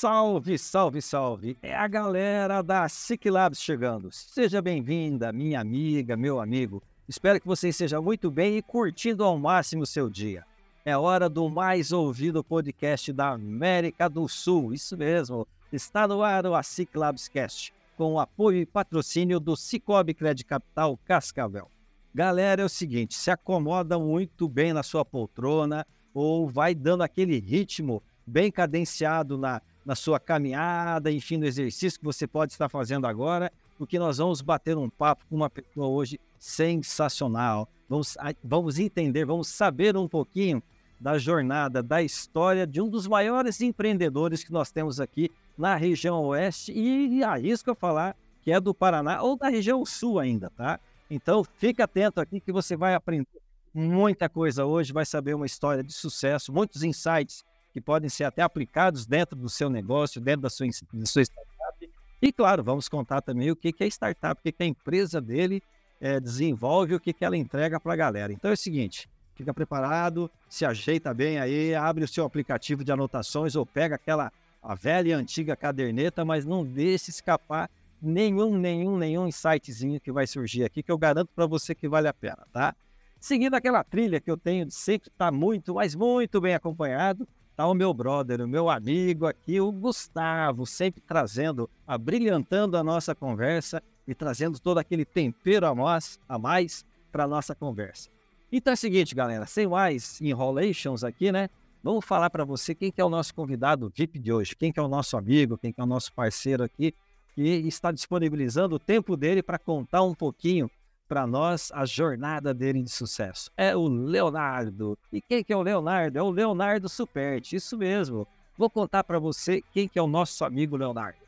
Salve, salve, salve! É a galera da SIC Labs chegando. Seja bem-vinda, minha amiga, meu amigo. Espero que você esteja muito bem e curtindo ao máximo o seu dia. É hora do mais ouvido podcast da América do Sul. Isso mesmo, está no ar o ASIC Labs Cast, com o apoio e patrocínio do Cicobi Credit Capital Cascavel. Galera, é o seguinte, se acomoda muito bem na sua poltrona ou vai dando aquele ritmo bem cadenciado na, na sua caminhada, enfim, no exercício que você pode estar fazendo agora, porque nós vamos bater um papo com uma pessoa hoje sensacional. Vamos, vamos entender, vamos saber um pouquinho da jornada, da história de um dos maiores empreendedores que nós temos aqui na região oeste e arrisco a falar que é do Paraná ou da região sul ainda, tá? Então, fique atento aqui que você vai aprender muita coisa hoje, vai saber uma história de sucesso, muitos insights que podem ser até aplicados dentro do seu negócio, dentro da sua, da sua startup. E, claro, vamos contar também o que, que é startup, o que, que a empresa dele é, desenvolve, o que, que ela entrega para a galera. Então é o seguinte, fica preparado, se ajeita bem aí, abre o seu aplicativo de anotações ou pega aquela a velha e antiga caderneta, mas não deixe escapar nenhum, nenhum, nenhum insightzinho que vai surgir aqui, que eu garanto para você que vale a pena, tá? Seguindo aquela trilha que eu tenho de sempre estar tá muito, mas muito bem acompanhado, Tá o meu brother, o meu amigo aqui, o Gustavo, sempre trazendo, abrilhantando a nossa conversa e trazendo todo aquele tempero a mais, a mais para a nossa conversa. Então é o seguinte, galera, sem mais enrolations aqui, né? Vamos falar para você quem que é o nosso convidado VIP de hoje, quem que é o nosso amigo, quem que é o nosso parceiro aqui, que está disponibilizando o tempo dele para contar um pouquinho para nós a jornada dele de sucesso. É o Leonardo. E quem que é o Leonardo? É o Leonardo Superti, isso mesmo. Vou contar para você quem que é o nosso amigo Leonardo.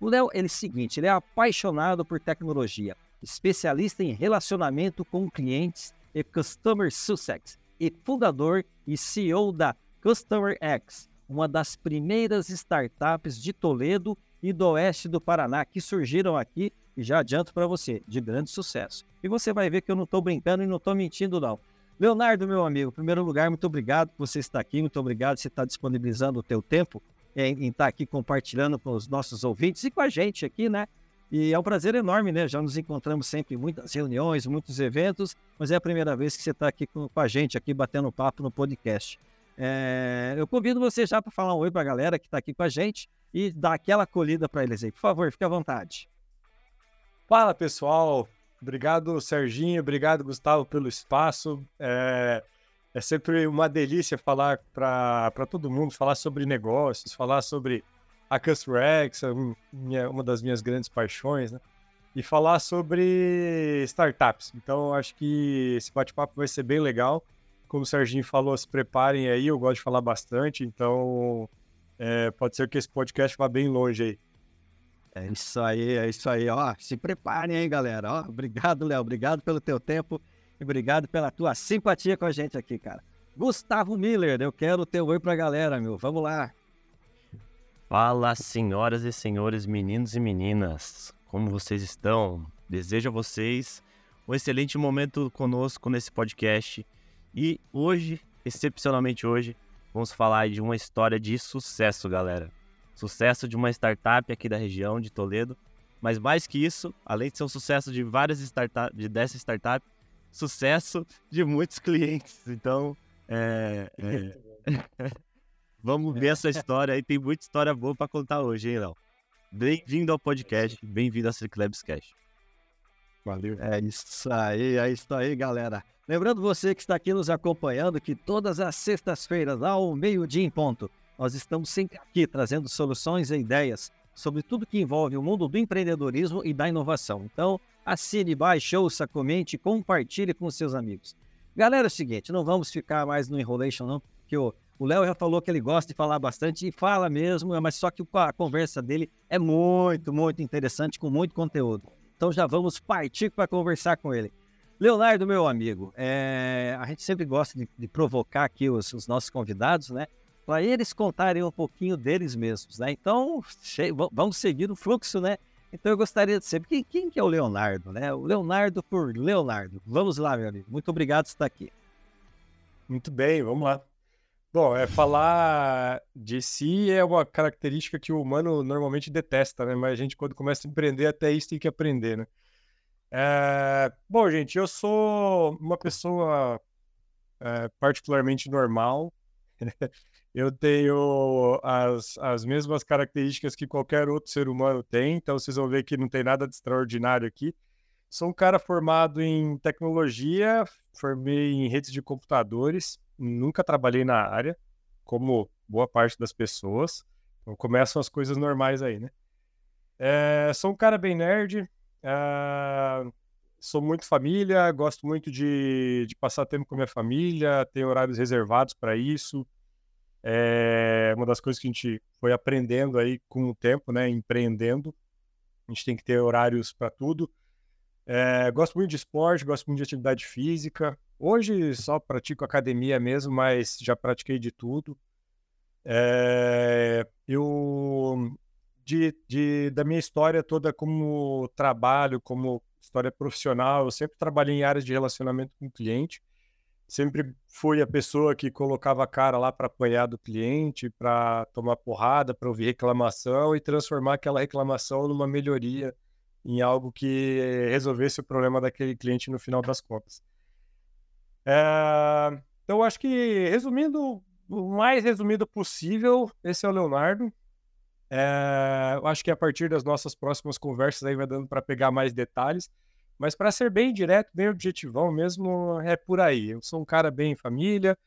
O Léo, ele é o seguinte, ele é apaixonado por tecnologia, especialista em relacionamento com clientes e Customer Success, e fundador e CEO da Customer X, uma das primeiras startups de Toledo e do oeste do Paraná que surgiram aqui e já adianto para você, de grande sucesso. E você vai ver que eu não estou brincando e não estou mentindo, não. Leonardo, meu amigo, em primeiro lugar, muito obrigado por você estar aqui, muito obrigado por você estar disponibilizando o teu tempo em, em estar aqui compartilhando com os nossos ouvintes e com a gente aqui, né? E é um prazer enorme, né? Já nos encontramos sempre em muitas reuniões, muitos eventos, mas é a primeira vez que você está aqui com, com, a gente, aqui batendo papo no podcast. É, eu convido você já para falar um oi para a galera que está aqui com a gente e dar aquela acolhida para eles aí. Por favor, fique à vontade. Fala pessoal, obrigado Serginho, obrigado Gustavo pelo espaço. É, é sempre uma delícia falar para todo mundo, falar sobre negócios, falar sobre a CustomerX, uma das minhas grandes paixões, né? E falar sobre startups. Então, acho que esse bate-papo vai ser bem legal. Como o Serginho falou, se preparem aí, eu gosto de falar bastante, então é, pode ser que esse podcast vá bem longe aí. É isso aí, é isso aí. Ó, se preparem aí, galera. Ó, obrigado, Léo. Obrigado pelo teu tempo e obrigado pela tua simpatia com a gente aqui, cara. Gustavo Miller, eu quero o teu oi pra galera, meu. Vamos lá. Fala, senhoras e senhores, meninos e meninas. Como vocês estão? Desejo a vocês um excelente momento conosco nesse podcast. E hoje, excepcionalmente hoje, vamos falar de uma história de sucesso, galera sucesso de uma startup aqui da região de Toledo. Mas mais que isso, além de ser um sucesso de várias startups, de dessa startup, sucesso de muitos clientes. Então, é, é... vamos ver essa história aí. Tem muita história boa para contar hoje, hein, Léo? Bem-vindo ao podcast, bem-vindo ao Circlebs Cash. Valeu. É isso aí, é isso aí, galera. Lembrando você que está aqui nos acompanhando que todas as sextas-feiras, ao meio-dia em ponto, nós estamos sempre aqui trazendo soluções e ideias sobre tudo que envolve o mundo do empreendedorismo e da inovação. Então, assine, baixe, ouça, comente compartilhe com seus amigos. Galera, é o seguinte, não vamos ficar mais no enrolation não, porque o Léo já falou que ele gosta de falar bastante e fala mesmo, mas só que a conversa dele é muito, muito interessante, com muito conteúdo. Então já vamos partir para conversar com ele. Leonardo, meu amigo, é, a gente sempre gosta de, de provocar aqui os, os, nossos convidados, né? Para eles contarem um pouquinho deles mesmos, né? Então, vamos seguir o fluxo, né? Então eu gostaria de saber quem, quem que é o Leonardo, né? O Leonardo por Leonardo. Vamos lá, meu amigo. Muito obrigado por estar aqui. Muito bem, vamos lá. Bom, é falar de si é uma característica que o humano normalmente detesta, né? Mas a gente, quando começa a empreender, até isso tem que aprender, né? É... Bom, gente, eu sou uma pessoa é, particularmente normal. eu tenho as, as mesmas características que qualquer outro ser humano tem, então vocês vão ver que não tem nada de extraordinário aqui. Sou um cara formado em tecnologia, formei em redes de computadores, nunca trabalhei na área, como boa parte das pessoas. Então começam as coisas normais aí, né? É, sou um cara bem nerd, é, sou muito família, gosto muito de, de, passar tempo com minha família, tenho horários reservados para isso. É uma das coisas que a gente foi aprendendo aí com o tempo, né? Empreendendo. A gente tem que ter horários para tudo. É, gosto muito de esporte, gosto muito de atividade física. Hoje só pratico academia mesmo, mas já pratiquei de tudo. É, eu de, de, da minha história toda como trabalho, como história profissional, eu sempre trabalhei em áreas de relacionamento com cliente. Sempre fui a pessoa que colocava a cara lá para apanhar do cliente, para tomar porrada, para ouvir reclamação e transformar aquela reclamação numa melhoria em algo que resolvesse o problema daquele cliente no final das contas. É... Então, acho que, resumindo, o mais resumido possível, esse é o Leonardo. É... Acho que a partir das nossas próximas conversas aí vai dando para pegar mais detalhes. Mas para ser bem direto, bem objetivão mesmo, é por aí. Eu sou um cara bem família,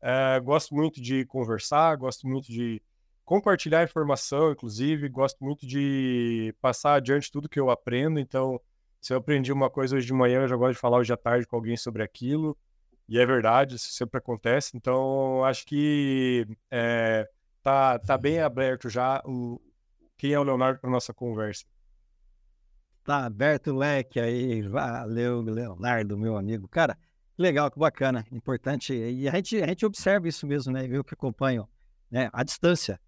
é... gosto muito de conversar, gosto muito de compartilhar informação, inclusive, gosto muito de passar adiante tudo que eu aprendo. Então, se eu aprendi uma coisa hoje de manhã, eu já gosto de falar hoje à tarde com alguém sobre aquilo. E é verdade, isso sempre acontece. Então, acho que é, tá, tá bem aberto já o, quem é o Leonardo para nossa conversa. Tá aberto o leque aí. Valeu, Leonardo, meu amigo. Cara, que legal, que bacana, importante. E a gente, a gente observa isso mesmo, né? Viu que acompanham né? a distância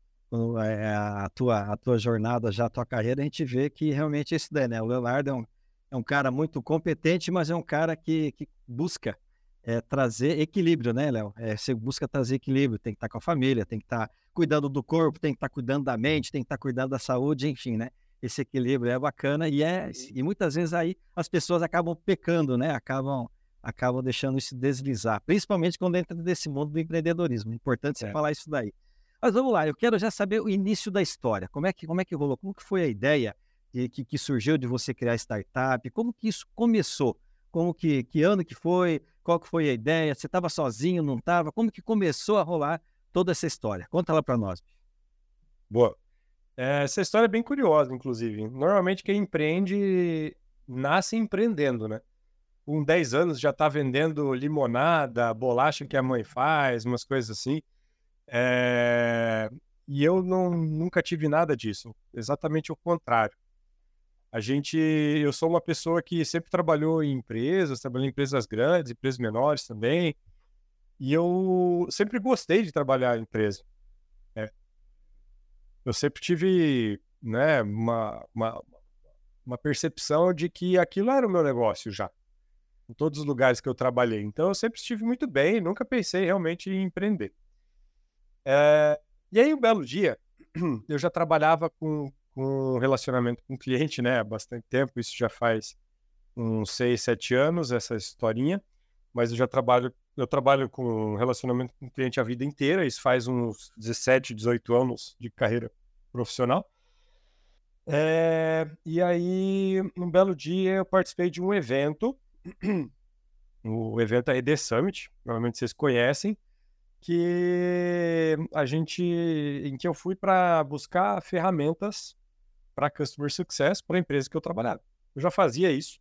é, a, tua, a tua jornada, já a tua carreira, a gente vê que realmente é isso daí, né? O Leonardo é um, é um cara muito competente, mas é um cara que, que busca é, trazer equilíbrio, né, Léo? É, você busca trazer equilíbrio, tem que estar com a família, tem que estar cuidando do corpo, tem que estar cuidando da mente, tem que estar cuidando da saúde, enfim, né? Esse equilíbrio é bacana e é e muitas vezes aí as pessoas acabam pecando, né? Acabam acabam deixando isso deslizar, principalmente quando entra nesse mundo do empreendedorismo. É importante você é. falar isso daí. Mas vamos lá, eu quero já saber o início da história. Como é que, como é que rolou? Como que foi a ideia de, que, que surgiu de você criar startup? Como que isso começou? Como que, que ano que foi? Qual que foi a ideia? Você estava sozinho, não estava? Como que começou a rolar toda essa história? Conta lá para nós. Boa. É, essa história é bem curiosa, inclusive. Normalmente quem empreende nasce empreendendo, né? Com 10 anos já está vendendo limonada, bolacha que a mãe faz, umas coisas assim. É... E eu não, nunca tive nada disso, exatamente o contrário. A gente, eu sou uma pessoa que sempre trabalhou em empresas, trabalhei em empresas grandes, empresas menores também, e eu sempre gostei de trabalhar em empresa. Eu sempre tive, né, uma, uma, uma percepção de que aquilo era o meu negócio já, em todos os lugares que eu trabalhei. Então eu sempre estive muito bem, nunca pensei realmente em empreender. É, e aí, um belo dia, eu já trabalhava com, com relacionamento com cliente, né? Há bastante tempo, isso já faz uns 6, 7 anos, essa historinha. Mas eu já trabalho, eu trabalho com relacionamento com cliente a vida inteira, isso faz uns 17, 18 anos de carreira profissional. É, e aí, um belo dia, eu participei de um evento, o evento é ED Summit, provavelmente vocês conhecem, que a gente em que eu fui para buscar ferramentas para customer success para a empresa que eu trabalhava. Eu já fazia isso.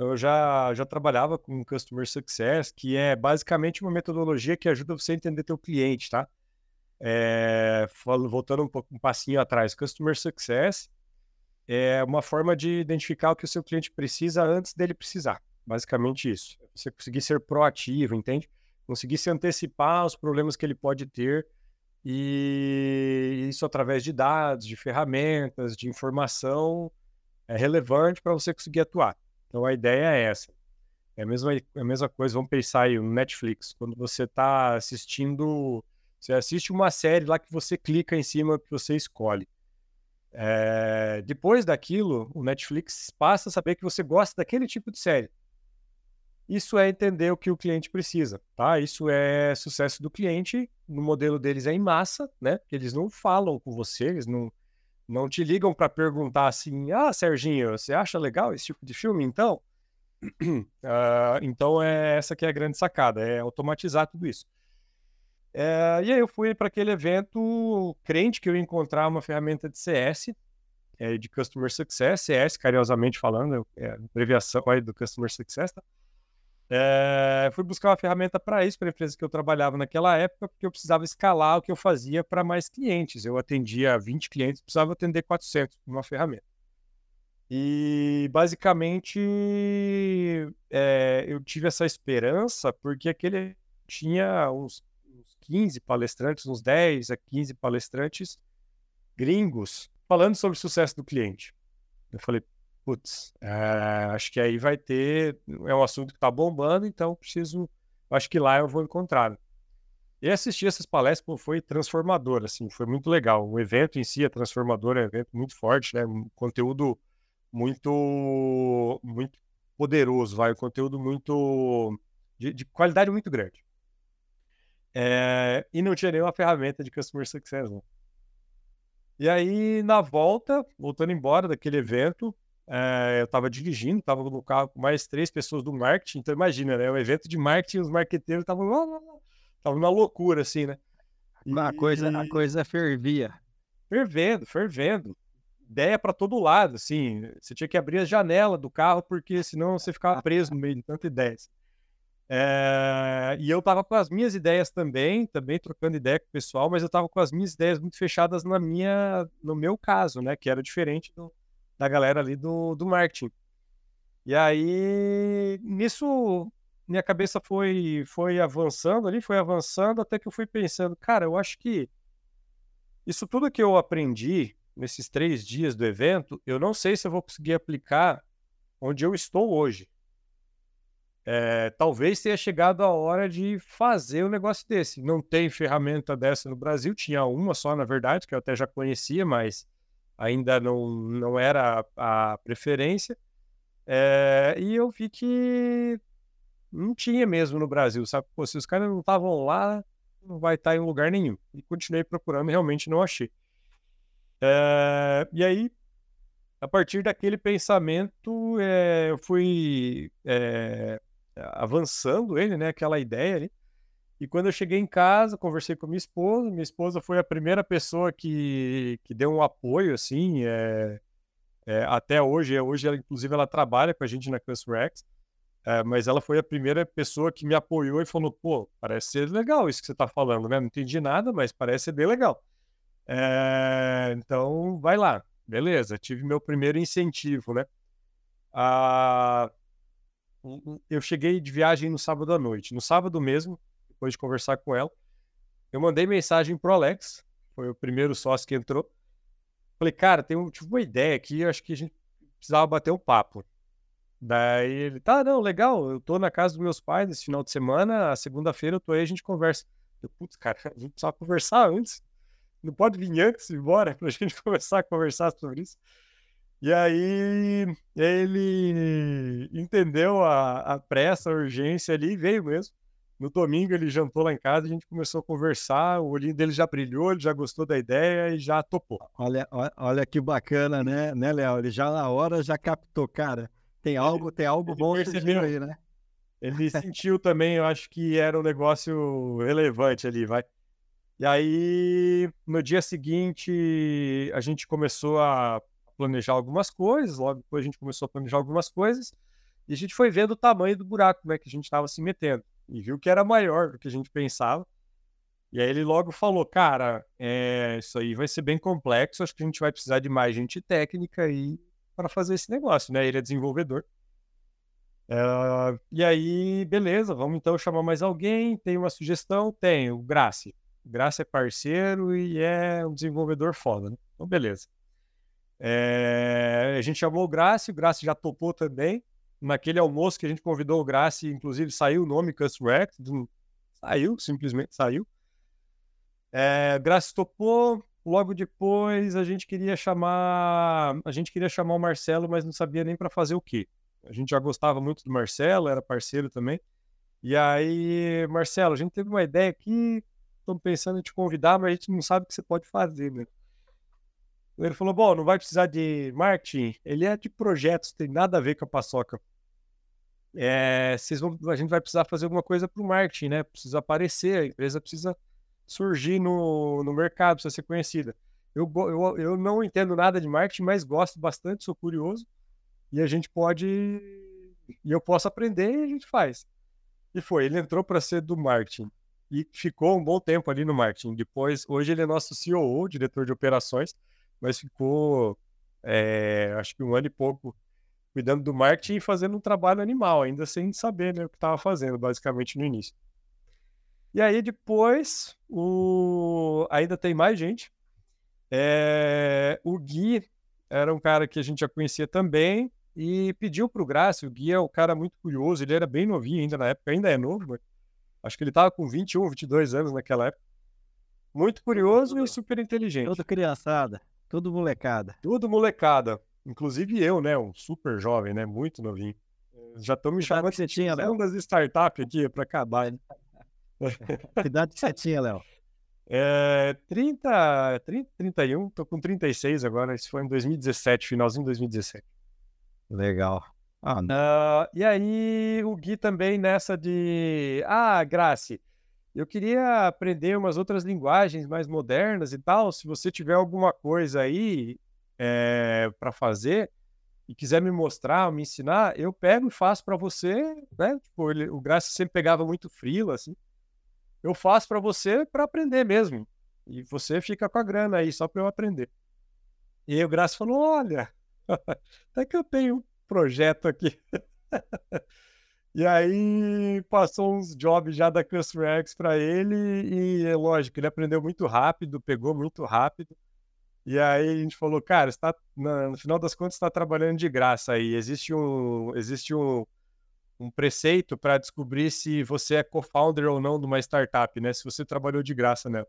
Eu já, já trabalhava com customer success, que é basicamente uma metodologia que ajuda você a entender teu cliente, tá? É, voltando um, pouco, um passinho atrás, customer success é uma forma de identificar o que o seu cliente precisa antes dele precisar. Basicamente isso. Você conseguir ser proativo, entende? Conseguir se antecipar aos problemas que ele pode ter e isso através de dados, de ferramentas, de informação é relevante para você conseguir atuar. Então a ideia é essa. É a mesma, é a mesma coisa, vamos pensar aí no Netflix. Quando você está assistindo, você assiste uma série lá que você clica em cima que você escolhe. É, depois daquilo, o Netflix passa a saber que você gosta daquele tipo de série. Isso é entender o que o cliente precisa, tá? Isso é sucesso do cliente. No modelo deles é em massa, né? Eles não falam com você, eles não, não te ligam para perguntar assim: ah, Serginho, você acha legal esse tipo de filme então? Uh, então é essa que é a grande sacada, é automatizar tudo isso. É, e aí eu fui para aquele evento crente que eu ia encontrar uma ferramenta de CS, é, de Customer Success, CS, carinhosamente falando, é abreviação aí do Customer Success, tá? É, fui buscar uma ferramenta para isso, para a empresa que eu trabalhava naquela época, porque eu precisava escalar o que eu fazia para mais clientes. Eu atendia 20 clientes, precisava atender 400 com uma ferramenta. E basicamente é, eu tive essa esperança porque aquele tinha uns, uns 15 palestrantes, uns 10 a 15 palestrantes gringos falando sobre o sucesso do cliente. Eu falei, putz, é, acho que aí vai ter. É um assunto que está bombando, então preciso. Acho que lá eu vou encontrar. E assistir essas palestras pô, foi transformador, assim, foi muito legal. O evento em si é transformador, é um evento muito forte, né? Um conteúdo muito muito poderoso, vai, um conteúdo muito de, de qualidade muito grande. É, e não tinha nenhuma ferramenta de customer success. Não. E aí, na volta, voltando embora daquele evento, eu estava dirigindo, estava no carro com mais três pessoas do marketing. Então, imagina, né? O evento de marketing, os marqueteiros estavam uma loucura, assim, né? E, a, coisa, a coisa fervia. Fervendo, fervendo ideia para todo lado, assim. Você tinha que abrir a janela do carro, porque senão você ficava preso no meio de tanta ideias. É... E eu tava com as minhas ideias também, também trocando ideia com o pessoal, mas eu tava com as minhas ideias muito fechadas na minha, no meu caso, né? Que era diferente do, da galera ali do, do marketing. E aí, nisso, minha cabeça foi, foi avançando ali, foi avançando, até que eu fui pensando, cara, eu acho que isso tudo que eu aprendi nesses três dias do evento, eu não sei se eu vou conseguir aplicar onde eu estou hoje. É, talvez tenha chegado a hora de fazer um negócio desse. Não tem ferramenta dessa no Brasil, tinha uma só, na verdade, que eu até já conhecia, mas ainda não, não era a, a preferência. É, e eu vi que não tinha mesmo no Brasil, sabe? Pô, se os caras não estavam lá, não vai estar em lugar nenhum. E continuei procurando e realmente não achei. É, e aí, a partir daquele pensamento, é, eu fui avançando ele, né? Aquela ideia ali. E quando eu cheguei em casa, conversei com minha esposa. Minha esposa foi a primeira pessoa que, que deu um apoio, assim, é, é, até hoje. Hoje, ela, inclusive, ela trabalha com a gente na CustomerX. É, mas ela foi a primeira pessoa que me apoiou e falou: pô, parece ser legal isso que você está falando, né? Não entendi nada, mas parece ser bem legal. É, então, vai lá. Beleza, tive meu primeiro incentivo, né? Ah, eu cheguei de viagem no sábado à noite. No sábado mesmo, depois de conversar com ela, eu mandei mensagem pro Alex, foi o primeiro sócio que entrou. Falei, cara, tem tive uma ideia aqui, acho que a gente precisava bater um papo. Daí ele, tá, não, legal, eu tô na casa dos meus pais nesse final de semana, segunda-feira eu tô aí, a gente conversa. Eu, putz, cara, a gente precisava conversar antes não pode vir antes embora para a gente começar a conversar sobre isso. E aí ele entendeu a, a pressa, a urgência ali e veio mesmo. No domingo ele jantou lá em casa, a gente começou a conversar, o olhinho dele já brilhou, ele já gostou da ideia e já topou. Olha, olha que bacana, né, né, Léo? Ele já na hora já captou, cara. Tem algo, tem algo bom percebeu aí, né? Ele sentiu também, eu acho que era um negócio relevante ali, vai. E aí, no dia seguinte, a gente começou a planejar algumas coisas, logo depois a gente começou a planejar algumas coisas, e a gente foi vendo o tamanho do buraco né, que a gente estava se metendo, e viu que era maior do que a gente pensava. E aí ele logo falou, cara, é, isso aí vai ser bem complexo, acho que a gente vai precisar de mais gente técnica aí para fazer esse negócio, né? Ele é desenvolvedor. Uh, e aí, beleza, vamos então chamar mais alguém. Tem uma sugestão? Tem, o Grace. O Grace é parceiro e é um desenvolvedor foda, né? Então, beleza. É, a gente chamou o Grace, o Grace já topou também. Naquele almoço que a gente convidou o Grace, inclusive saiu o nome Custom saiu, simplesmente saiu. É, Grace topou. Logo depois a gente queria chamar, a gente queria chamar o Marcelo, mas não sabia nem para fazer o quê. A gente já gostava muito do Marcelo, era parceiro também. E aí, Marcelo, a gente teve uma ideia aqui, estamos pensando em te convidar, mas a gente não sabe o que você pode fazer, né? Ele falou: Bom, não vai precisar de marketing, ele é de projetos, tem nada a ver com a paçoca. É, vocês vão, a gente vai precisar fazer alguma coisa para o marketing, né? Precisa aparecer, a empresa precisa surgir no, no mercado, precisa ser conhecida. Eu, eu, eu não entendo nada de marketing, mas gosto bastante, sou curioso e a gente pode. E eu posso aprender e a gente faz. E foi, ele entrou para ser do marketing e ficou um bom tempo ali no marketing. Depois, hoje ele é nosso CEO, diretor de operações, mas ficou, é, acho que um ano e pouco cuidando do marketing e fazendo um trabalho animal, ainda sem saber né, o que estava fazendo, basicamente no início. E aí depois, o... ainda tem mais gente. É... O Gui era um cara que a gente já conhecia também, e pediu para o Graça, o Gui é um cara muito curioso, ele era bem novinho ainda na época, ainda é novo, mas acho que ele estava com 21, 22 anos naquela época. Muito curioso e super inteligente. Toda criançada, tudo molecada. Tudo molecada. Inclusive eu, né? Um super jovem, né? Muito novinho. Já estão me chamando que você tinha, Léo? das startups aqui para acabar. Né? Que idade que você tinha, Léo? É, 30, 30, 31, tô com 36 agora. Isso foi em 2017, finalzinho de 2017. Legal. Ah, uh, e aí, o Gui também nessa de. Ah, Grace, eu queria aprender umas outras linguagens mais modernas e tal. Se você tiver alguma coisa aí é, eh, para fazer e quiser me mostrar, me ensinar, eu pego e faço para você, né? Tipo, ele, o Grace sempre pegava muito frila, assim. Eu faço para você para aprender mesmo. E você fica com a grana aí só para eu aprender. E aí o Grace falou: Olha, até que eu tenho um projeto aqui. e aí passou uns jobs já da Customer X para ele e é lógico, ele aprendeu muito rápido, pegou muito rápido. E aí a gente falou, cara, está no final das contas está trabalhando de graça aí. Existe um existe um, um preceito para descobrir se você é co-founder ou não de uma startup, né? Se você trabalhou de graça nela.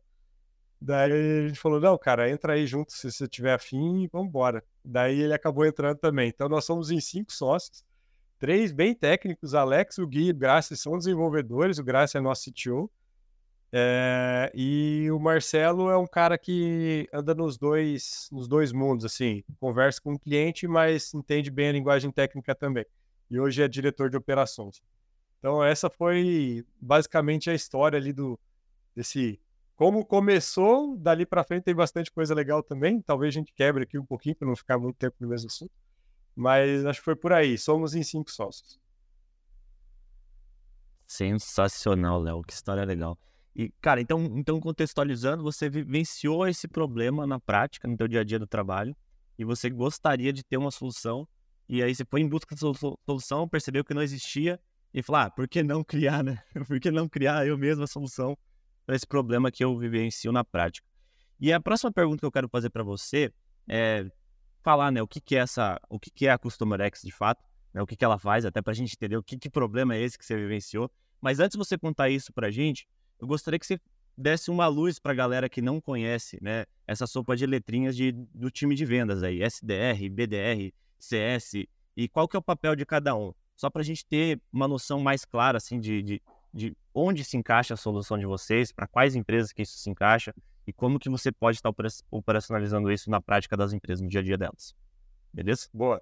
Daí a gente falou, não, cara, entra aí junto se você tiver afim e vamos embora. Daí ele acabou entrando também. Então nós somos em cinco sócios, três bem técnicos, Alex, o Gui e o Graça são desenvolvedores, o Graça é nosso CTO. É, e o Marcelo é um cara que anda nos dois, nos dois mundos, assim, conversa com o cliente, mas entende bem a linguagem técnica também. E hoje é diretor de operações. Então essa foi basicamente a história ali do desse como começou, dali para frente tem bastante coisa legal também. Talvez a gente quebre aqui um pouquinho para não ficar muito tempo no mesmo assunto. Mas acho que foi por aí. Somos em cinco sócios. Sensacional, Léo. Que história legal. E, cara, então, então contextualizando, você vivenciou esse problema na prática, no teu dia a dia do trabalho, e você gostaria de ter uma solução, e aí você foi em busca de solução, percebeu que não existia, e falou, ah, por que não criar, né? Por que não criar eu mesmo a solução para esse problema que eu vivencio na prática. E a próxima pergunta que eu quero fazer para você é falar, né, o que, que é essa, o que, que é a Customer de fato, né, o que, que ela faz, até para a gente entender o que, que problema é esse que você vivenciou. Mas antes de você contar isso para a gente, eu gostaria que você desse uma luz para a galera que não conhece, né, essa sopa de letrinhas de, do time de vendas aí, SDR, BDR, CS, e qual que é o papel de cada um, só para a gente ter uma noção mais clara, assim, de, de de onde se encaixa a solução de vocês, para quais empresas que isso se encaixa e como que você pode estar operacionalizando isso na prática das empresas, no dia a dia delas. Beleza? Boa.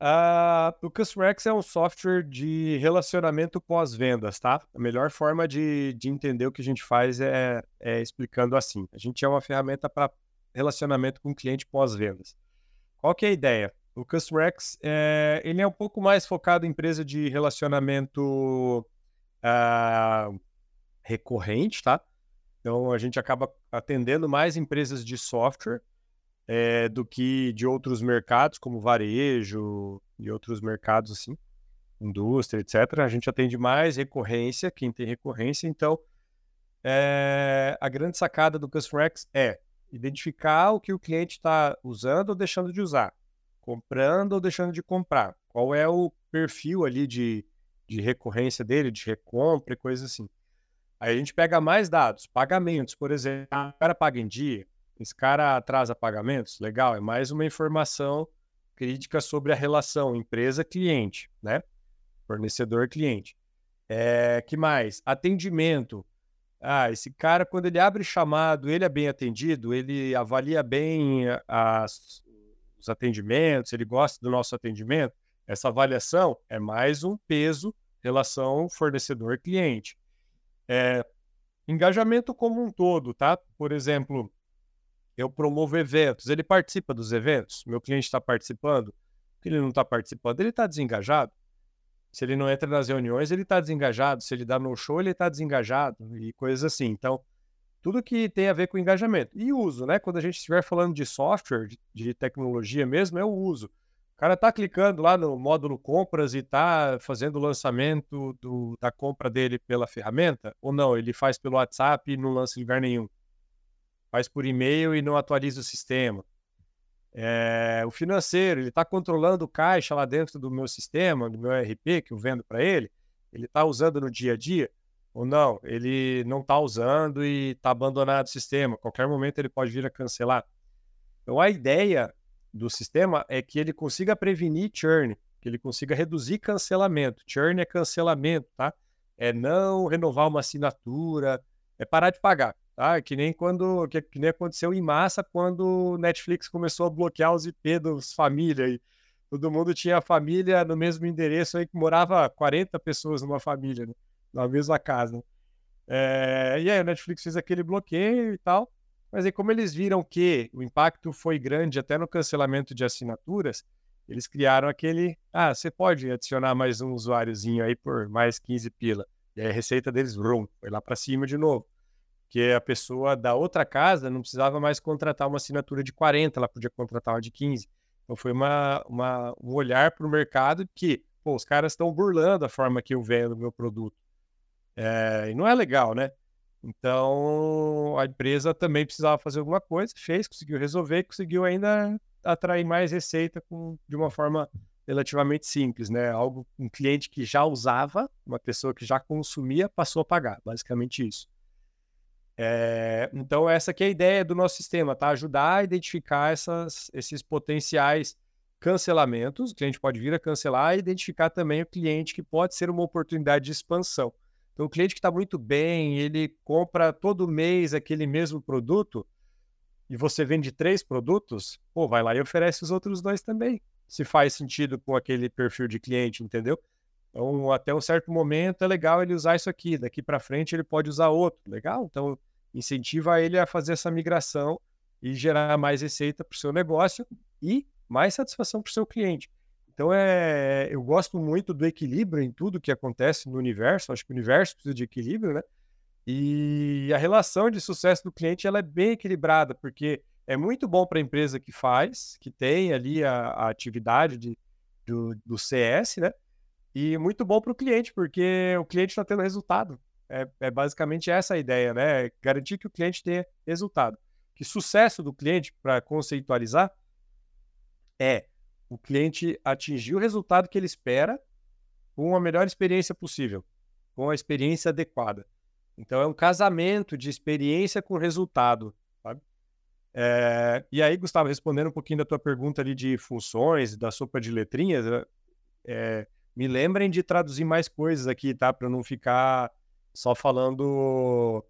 Uh, o CustomerX é um software de relacionamento pós-vendas, tá? A melhor forma de, de entender o que a gente faz é, é explicando assim. A gente é uma ferramenta para relacionamento com o cliente pós-vendas. Qual que é a ideia? O CustomerX é, ele é um pouco mais focado em empresa de relacionamento uh, recorrente, tá? Então, a gente acaba atendendo mais empresas de software é, do que de outros mercados, como varejo e outros mercados assim, indústria, etc. A gente atende mais recorrência, quem tem recorrência. Então, é, a grande sacada do Customer X é identificar o que o cliente está usando ou deixando de usar, comprando ou deixando de comprar. Qual é o perfil ali de, de recorrência dele, de recompra e coisas assim. Aí a gente pega mais dados, pagamentos, por exemplo. O cara paga em dia, esse cara atrasa pagamentos, legal, é mais uma informação crítica sobre a relação empresa-cliente, né? Fornecedor-cliente. É, que mais? Atendimento. Ah, esse cara, quando ele abre chamado, ele é bem atendido, ele avalia bem as, os atendimentos, ele gosta do nosso atendimento. Essa avaliação é mais um peso relação fornecedor-cliente. É, engajamento como um todo, tá? Por exemplo, eu promovo eventos, ele participa dos eventos, meu cliente está participando, ele não está participando, ele está desengajado. Se ele não entra nas reuniões, ele está desengajado. Se ele dá no show, ele está desengajado e coisas assim. Então, tudo que tem a ver com engajamento. E uso, né? Quando a gente estiver falando de software, de tecnologia mesmo, é o uso. Cara está clicando lá no módulo compras e está fazendo o lançamento do, da compra dele pela ferramenta? Ou não? Ele faz pelo WhatsApp e não lança em lugar nenhum. Faz por e-mail e não atualiza o sistema. É, o financeiro, ele está controlando o caixa lá dentro do meu sistema, do meu RP que eu vendo para ele, ele está usando no dia a dia ou não? Ele não está usando e está abandonado o sistema. Qualquer momento ele pode vir a cancelar. Então a ideia do sistema é que ele consiga prevenir churn, que ele consiga reduzir cancelamento. Churn é cancelamento, tá? É não renovar uma assinatura, é parar de pagar. Tá? Que nem quando que, que nem aconteceu em massa quando Netflix começou a bloquear os IP dos famílias. E todo mundo tinha família no mesmo endereço aí que morava 40 pessoas numa família, né? na mesma casa. É, e aí o Netflix fez aquele bloqueio e tal. Mas aí, como eles viram que o impacto foi grande até no cancelamento de assinaturas, eles criaram aquele. Ah, você pode adicionar mais um usuáriozinho aí por mais 15 pila. E aí a receita deles, vrum, foi lá para cima de novo que a pessoa da outra casa não precisava mais contratar uma assinatura de 40, ela podia contratar uma de 15. Então foi uma, uma um olhar para o mercado que, pô, os caras estão burlando a forma que eu vendo o meu produto. É, e não é legal, né? Então a empresa também precisava fazer alguma coisa, fez, conseguiu resolver, conseguiu ainda atrair mais receita com, de uma forma relativamente simples, né? Algo um cliente que já usava, uma pessoa que já consumia, passou a pagar, basicamente isso. É, então, essa aqui é a ideia do nosso sistema, tá? Ajudar a identificar essas, esses potenciais cancelamentos. O cliente pode vir a cancelar e identificar também o cliente que pode ser uma oportunidade de expansão. Então, o cliente que está muito bem, ele compra todo mês aquele mesmo produto e você vende três produtos, pô, vai lá e oferece os outros dois também. Se faz sentido com aquele perfil de cliente, entendeu? Então, até um certo momento é legal ele usar isso aqui. Daqui para frente ele pode usar outro. Legal? Então, incentiva ele a fazer essa migração e gerar mais receita para o seu negócio e mais satisfação para o seu cliente. Então, é, eu gosto muito do equilíbrio em tudo que acontece no universo. Acho que o universo precisa de equilíbrio, né? E a relação de sucesso do cliente ela é bem equilibrada, porque é muito bom para a empresa que faz, que tem ali a, a atividade de, do, do CS, né? E muito bom para o cliente, porque o cliente está tendo resultado. É, é, basicamente essa a ideia, né? Garantir que o cliente tenha resultado. Que sucesso do cliente, para conceitualizar, é o cliente atingir o resultado que ele espera com a melhor experiência possível, com a experiência adequada. Então é um casamento de experiência com resultado. Sabe? É, e aí, Gustavo, respondendo um pouquinho da tua pergunta ali de funções, da sopa de letrinhas, é, me lembrem de traduzir mais coisas aqui, tá? Para não ficar só falando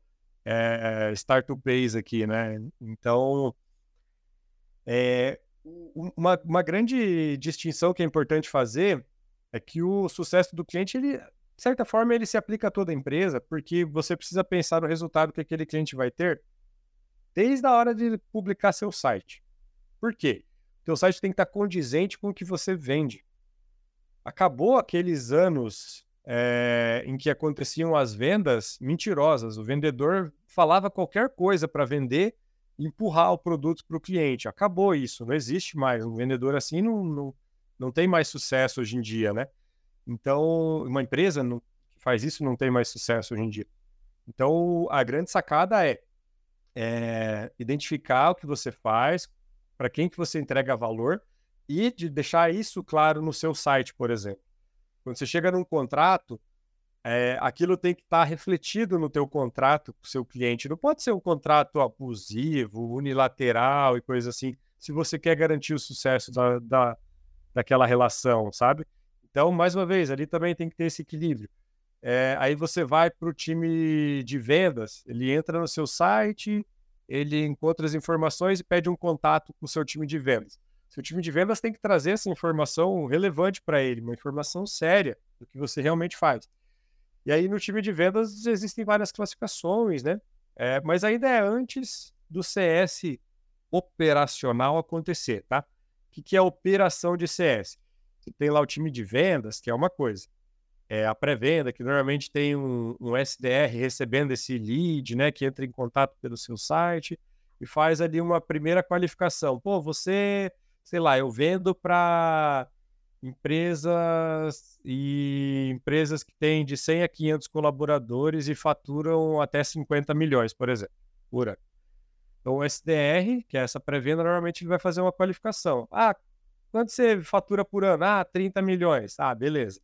é, startup base aqui, né? Então, é, uma, uma grande distinção que é importante fazer é que o sucesso do cliente, ele, de certa forma, ele se aplica a toda a empresa, porque você precisa pensar no resultado que aquele cliente vai ter desde a hora de publicar seu site. Por quê? Seu site tem que estar condizente com o que você vende. Acabou aqueles anos é, em que aconteciam as vendas mentirosas. O vendedor falava qualquer coisa para vender empurrar o produto para o cliente. Acabou isso, não existe mais. Um vendedor assim não, não, não tem mais sucesso hoje em dia, né? Então, uma empresa não, que faz isso não tem mais sucesso hoje em dia. Então, a grande sacada é, é identificar o que você faz, para quem que você entrega valor e de deixar isso claro no seu site, por exemplo. Quando você chega num contrato, é, aquilo tem que estar tá refletido no teu contrato com o seu cliente. Não pode ser um contrato abusivo, unilateral e coisa assim, se você quer garantir o sucesso da, da, daquela relação, sabe? Então, mais uma vez, ali também tem que ter esse equilíbrio. É, aí você vai para o time de vendas, ele entra no seu site, ele encontra as informações e pede um contato com o seu time de vendas. Seu time de vendas tem que trazer essa informação relevante para ele, uma informação séria do que você realmente faz. E aí no time de vendas existem várias classificações, né? É, mas ainda é antes do CS operacional acontecer, tá? O que, que é operação de CS? Você tem lá o time de vendas, que é uma coisa é, a pré-venda, que normalmente tem um, um, SDR recebendo esse lead, né, que entra em contato pelo seu site e faz ali uma primeira qualificação. Pô, você, sei lá, eu vendo para empresas e empresas que têm de 100 a 500 colaboradores e faturam até 50 milhões, por exemplo, por ano. Então, o SDR, que é essa pré-venda, normalmente ele vai fazer uma qualificação. Ah, quanto você fatura por ano? Ah, 30 milhões. Ah, beleza.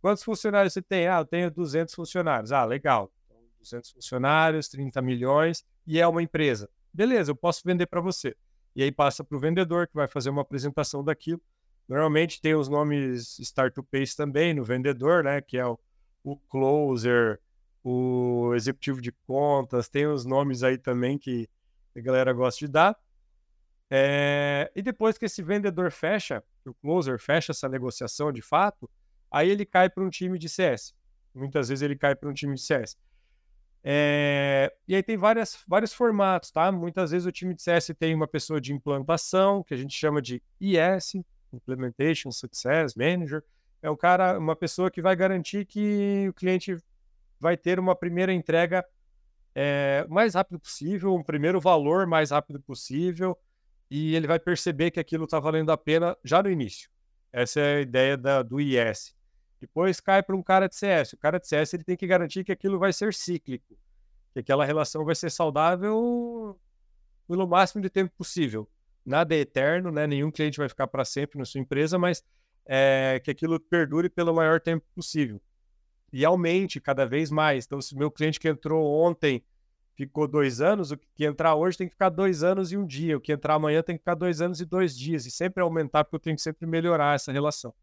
Quantos funcionários você tem? Ah, eu tenho 200 funcionários. Ah, legal. 200 então, funcionários, 30 milhões e é uma empresa. Beleza, eu posso vender para você. E aí passa para o vendedor que vai fazer uma apresentação daquilo. Normalmente tem os nomes startup também no vendedor, né? Que é o, o closer, o executivo de contas, tem os nomes aí também que a galera gosta de dar. É... E depois que esse vendedor fecha, o closer fecha essa negociação de fato, aí ele cai para um time de CS. Muitas vezes ele cai para um time de CS. É... E aí tem várias, vários formatos, tá? Muitas vezes o time de CS tem uma pessoa de implantação, que a gente chama de IS, Implementation Success Manager. É um cara, uma pessoa que vai garantir que o cliente vai ter uma primeira entrega é, o mais rápido possível, um primeiro valor mais rápido possível, e ele vai perceber que aquilo está valendo a pena já no início. Essa é a ideia da, do IS. Depois cai para um cara de CS. O cara de CS ele tem que garantir que aquilo vai ser cíclico, que aquela relação vai ser saudável pelo máximo de tempo possível. Nada é eterno, né? Nenhum cliente vai ficar para sempre na sua empresa, mas é, que aquilo perdure pelo maior tempo possível e aumente cada vez mais. Então, se meu cliente que entrou ontem ficou dois anos, o que entrar hoje tem que ficar dois anos e um dia, o que entrar amanhã tem que ficar dois anos e dois dias, e sempre aumentar, porque eu tenho que sempre melhorar essa relação.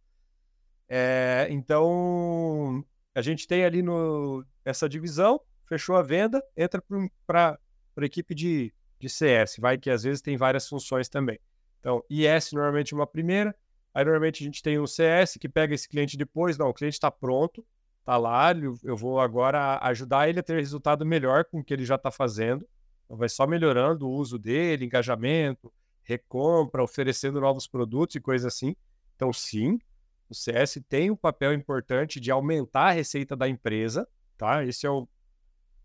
É, então, a gente tem ali no, essa divisão, fechou a venda, entra para a equipe de, de CS, vai que às vezes tem várias funções também. Então, IS normalmente é uma primeira, aí normalmente a gente tem um CS que pega esse cliente depois, não, o cliente está pronto, está lá, eu vou agora ajudar ele a ter resultado melhor com o que ele já está fazendo, então vai só melhorando o uso dele, engajamento, recompra, oferecendo novos produtos e coisas assim. Então, sim, o CS tem um papel importante de aumentar a receita da empresa, tá? Esse é o,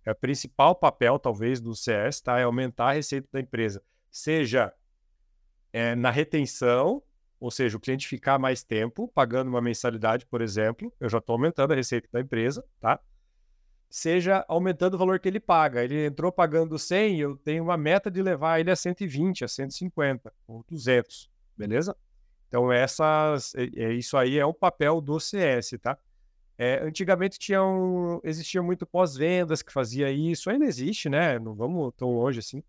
é o principal papel, talvez, do CS, tá? É aumentar a receita da empresa. Seja é, na retenção, ou seja, o cliente ficar mais tempo pagando uma mensalidade, por exemplo, eu já estou aumentando a receita da empresa, tá? Seja aumentando o valor que ele paga. Ele entrou pagando 100, eu tenho uma meta de levar ele a 120, a 150 ou 200, beleza? Então, essas, é, isso aí é o papel do CS, tá? É, antigamente tinha um, existia muito pós-vendas que fazia isso, ainda existe, né? Não vamos tão longe assim.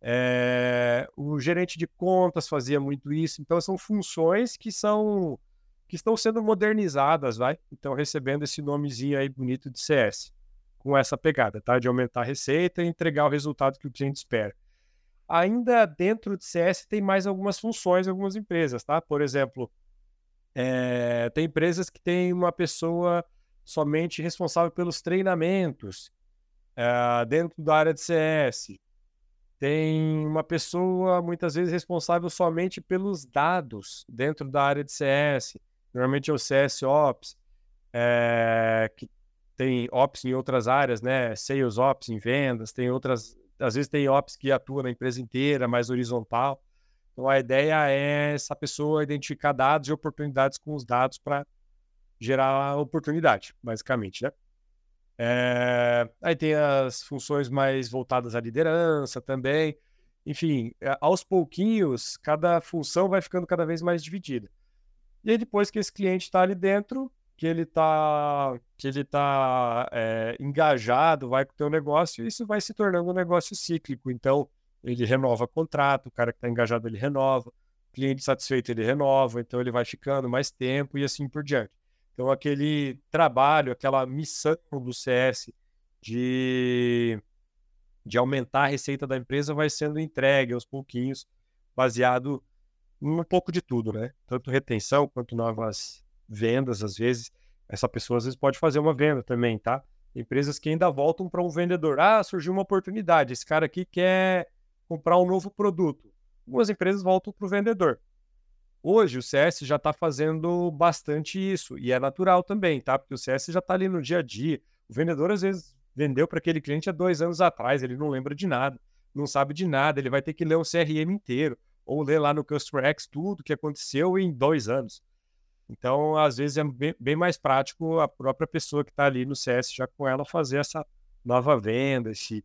É, o gerente de contas fazia muito isso, então são funções que são que estão sendo modernizadas, vai? Então recebendo esse nomezinho aí bonito de CS, com essa pegada, tá? De aumentar a receita e entregar o resultado que o cliente espera ainda dentro de CS tem mais algumas funções algumas empresas, tá? Por exemplo, é, tem empresas que têm uma pessoa somente responsável pelos treinamentos é, dentro da área de CS. Tem uma pessoa muitas vezes responsável somente pelos dados dentro da área de CS. Normalmente é o CS Ops. é, que tem ops em outras áreas, né? Sales ops em vendas, tem outras, às vezes tem ops que atua na empresa inteira, mais horizontal. Então a ideia é essa pessoa identificar dados e oportunidades com os dados para gerar oportunidade, basicamente, né? É... Aí tem as funções mais voltadas à liderança também. Enfim, é, aos pouquinhos, cada função vai ficando cada vez mais dividida. E aí, depois que esse cliente está ali dentro, que ele está que ele tá, é, engajado, vai com o teu negócio, isso vai se tornando um negócio cíclico. Então, ele renova contrato, o cara que está engajado, ele renova, cliente satisfeito, ele renova, então ele vai ficando mais tempo e assim por diante. Então, aquele trabalho, aquela missão do CS de de aumentar a receita da empresa vai sendo entregue aos pouquinhos, baseado um pouco de tudo, né? Tanto retenção quanto novas vendas, às vezes. Essa pessoa às vezes pode fazer uma venda também, tá? Empresas que ainda voltam para um vendedor. Ah, surgiu uma oportunidade. Esse cara aqui quer comprar um novo produto. Algumas empresas voltam para o vendedor. Hoje o CS já está fazendo bastante isso e é natural também, tá? Porque o CS já está ali no dia a dia. O vendedor às vezes vendeu para aquele cliente há dois anos atrás, ele não lembra de nada, não sabe de nada, ele vai ter que ler o CRM inteiro, ou ler lá no Customer X tudo que aconteceu em dois anos. Então, às vezes, é bem, mais prático a própria pessoa que está ali no CS já com ela fazer essa nova venda, esse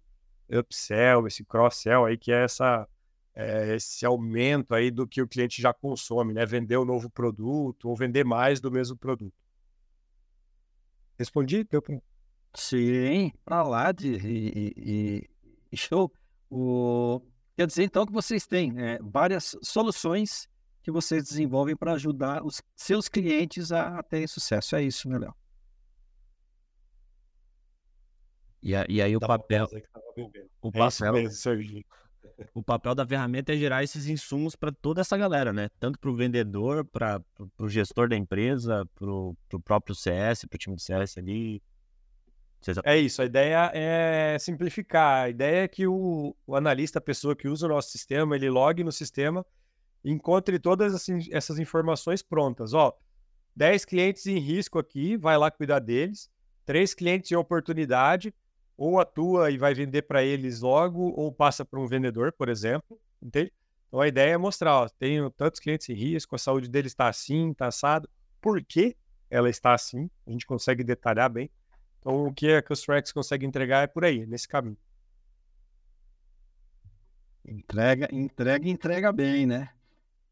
upsell, esse cross-sell aí, que é essa, é, esse aumento aí do que o cliente já consome, né? Vender o um novo produto ou vender mais do mesmo produto. Respondi? Para Sim, para lá de e, e, show. O, quer dizer então que vocês têm é, várias soluções que vocês desenvolvem para ajudar os seus clientes a, a terem sucesso. É isso, né, Léo? E, e aí o papel. O é papel, mesmo, o papel da ferramenta é gerar esses insumos para toda essa galera, né? Tanto para o vendedor, para o gestor da empresa, para o próprio CS, para o time do CS ali. É isso, a ideia é simplificar. A ideia é que o, o, analista, a pessoa que usa o nosso sistema, ele logue no sistema, encontre todas assim, essas informações prontas. Ó, 10 clientes em risco aqui, vai lá cuidar deles. Três clientes em oportunidade, ou atua e vai vender para eles logo, ou passa para um vendedor, por exemplo. Entende? Então a ideia é mostrar, ó, tenho tantos clientes em risco, a saúde deles está assim, está assado. Por que ela está assim? A gente consegue detalhar bem. Então, o que a Custrex consegue entregar é por aí, nesse caminho. Entrega, entrega, entrega bem, né?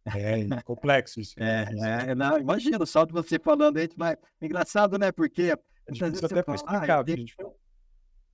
É, é complexo isso. É, é, não, imagina, só de você falando aí, mas engraçado, né? Porque a gente até fala, explicar, ah, tenho,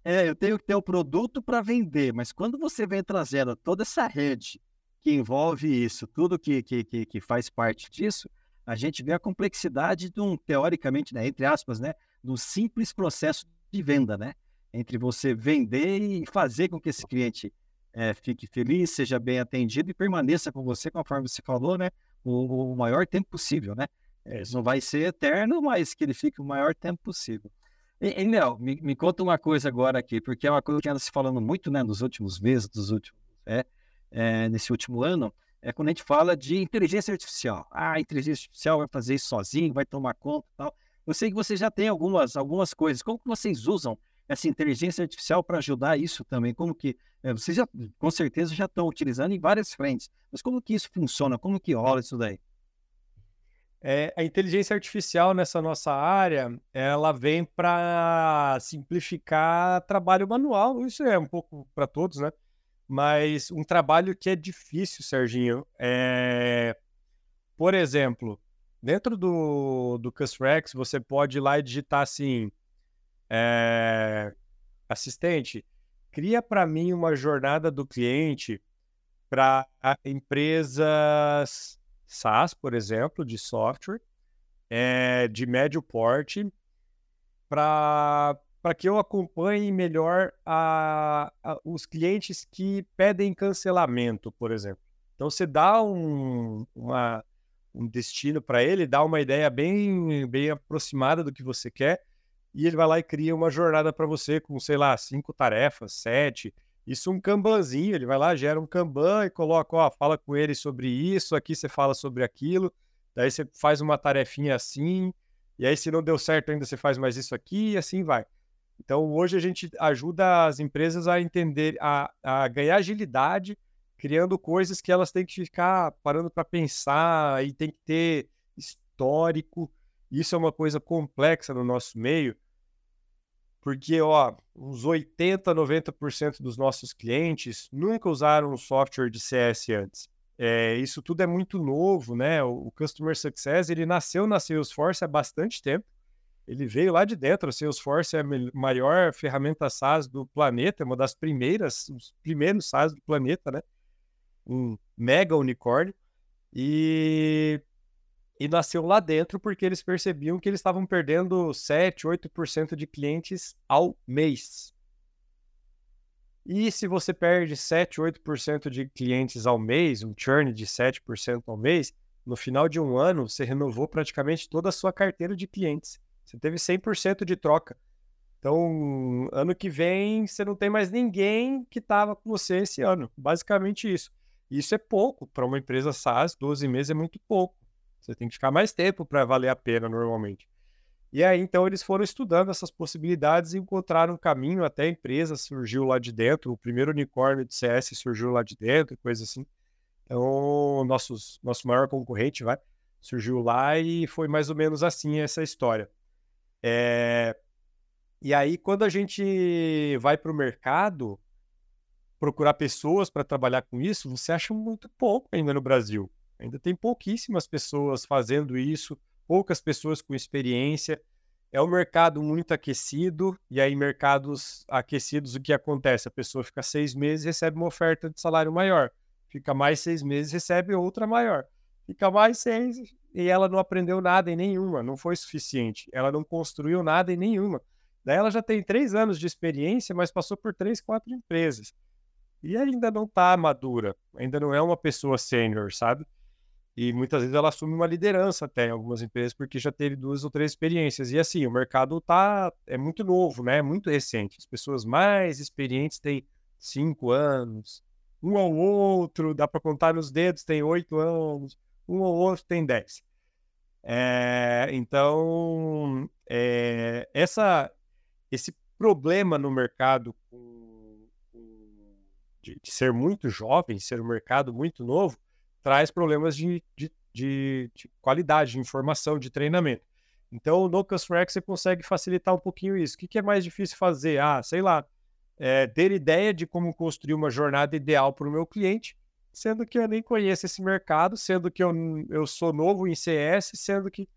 é, eu tenho que ter o produto para vender, mas quando você vem trazendo toda essa rede que envolve isso, tudo que, que, que, que faz parte disso, a gente vê a complexidade de um, teoricamente, né, entre aspas, né, do simples processo de venda, né? Entre você vender e fazer com que esse cliente é, fique feliz, seja bem atendido e permaneça com você, conforme você falou, né? O, o maior tempo possível, né? É, não vai ser eterno, mas que ele fique o maior tempo possível. E, e Léo, me, me, conta uma coisa agora aqui, porque é uma coisa que anda se falando muito, né, nos últimos meses, dos últimos, é, é, nesse último ano, é quando a gente fala de inteligência artificial. Ah, a inteligência artificial vai fazer isso sozinho, vai tomar conta e tal. Eu sei que você já tem algumas, algumas coisas. Como que vocês usam essa inteligência artificial para ajudar isso também? Como que é, vocês já, com certeza já estão utilizando em várias frentes, mas como que isso funciona? Como que rola isso daí? É, a inteligência artificial nessa nossa área, ela vem para simplificar trabalho manual. Isso é um pouco para todos, né? Mas um trabalho que é difícil, Serginho. É... Por exemplo, Dentro do, do Cusrex, você pode ir lá e digitar assim: é, assistente, cria para mim uma jornada do cliente para empresas SaaS, por exemplo, de software, é, de médio porte, para que eu acompanhe melhor a, a, os clientes que pedem cancelamento, por exemplo. Então, você dá um, uma um destino para ele, dá uma ideia bem, bem aproximada do que você quer, e ele vai lá e cria uma jornada para você com, sei lá, cinco tarefas, sete. Isso um Kanbanzinho, ele vai lá, gera um Kanban e coloca, ó, fala com ele sobre isso, aqui você fala sobre aquilo, daí você faz uma tarefinha assim, E aí, se não deu certo ainda, você faz mais isso aqui e assim vai. Então, hoje a gente ajuda as empresas a entender, a, a ganhar agilidade, criando coisas que elas têm que ficar parando para pensar e tem que ter histórico. Isso é uma coisa complexa no nosso meio, porque ó, uns 80, 90% dos nossos clientes nunca usaram um software de CS antes. É, isso tudo é muito novo, né? O, o Customer Success ele nasceu na Salesforce há bastante tempo. Ele veio lá de dentro. A Salesforce é a maior ferramenta SaaS do planeta, é uma das primeiras, os primeiros SaaS do planeta, né? Um mega unicórnio. E e nasceu lá dentro porque eles percebiam que eles estavam perdendo 7, 8% de clientes ao mês. E se você perde 7, 8% de clientes ao mês, um churn de 7% ao mês, no final de um ano você renovou praticamente toda a sua carteira de clientes. Você teve 100% de troca. Então, ano que vem, você não tem mais ninguém que estava com você esse ano. Basicamente isso. Isso é pouco. Para uma empresa SaaS, 12 meses é muito pouco. Você tem que ficar mais tempo para valer a pena normalmente. E aí, então, eles foram estudando essas possibilidades e encontraram um caminho até a empresa surgiu lá de dentro, o primeiro unicórnio de CS surgiu lá de dentro, coisa assim. Então, nossos, nosso maior concorrente, vai, surgiu lá e foi mais ou menos assim essa história. É... E aí, quando a gente vai para o mercado procurar pessoas para trabalhar com isso, você acha muito pouco ainda no Brasil. Ainda tem pouquíssimas pessoas fazendo isso, poucas pessoas com experiência. É um mercado muito aquecido, e aí, mercados aquecidos, o que acontece? A pessoa fica seis meses recebe uma oferta de salário maior. Fica mais seis meses recebe outra maior. Fica mais seis e ela não aprendeu nada em nenhuma, não foi suficiente. Ela não construiu nada em nenhuma. Daí ela já tem três anos de experiência, mas passou por três, quatro empresas. E ainda não está madura, ainda não é uma pessoa sênior, sabe? E muitas vezes ela assume uma liderança até em algumas empresas porque já teve duas ou três experiências. E assim, o mercado tá é muito novo, né? É muito recente. As pessoas mais experientes têm cinco anos, um ou outro, dá para contar nos dedos, tem oito anos, um ou outro tem dez. É, então, é, essa, esse problema no mercado de, de ser muito jovem, ser um mercado muito novo, traz problemas de, de, de, de qualidade, de informação, de treinamento. Então, no Customer você consegue facilitar um pouquinho isso. O que, que é mais difícil fazer? Ah, sei lá, é, ter ideia de como construir uma jornada ideal para o meu cliente, sendo que eu nem conheço esse mercado, sendo que eu, eu sou novo em CS, sendo que.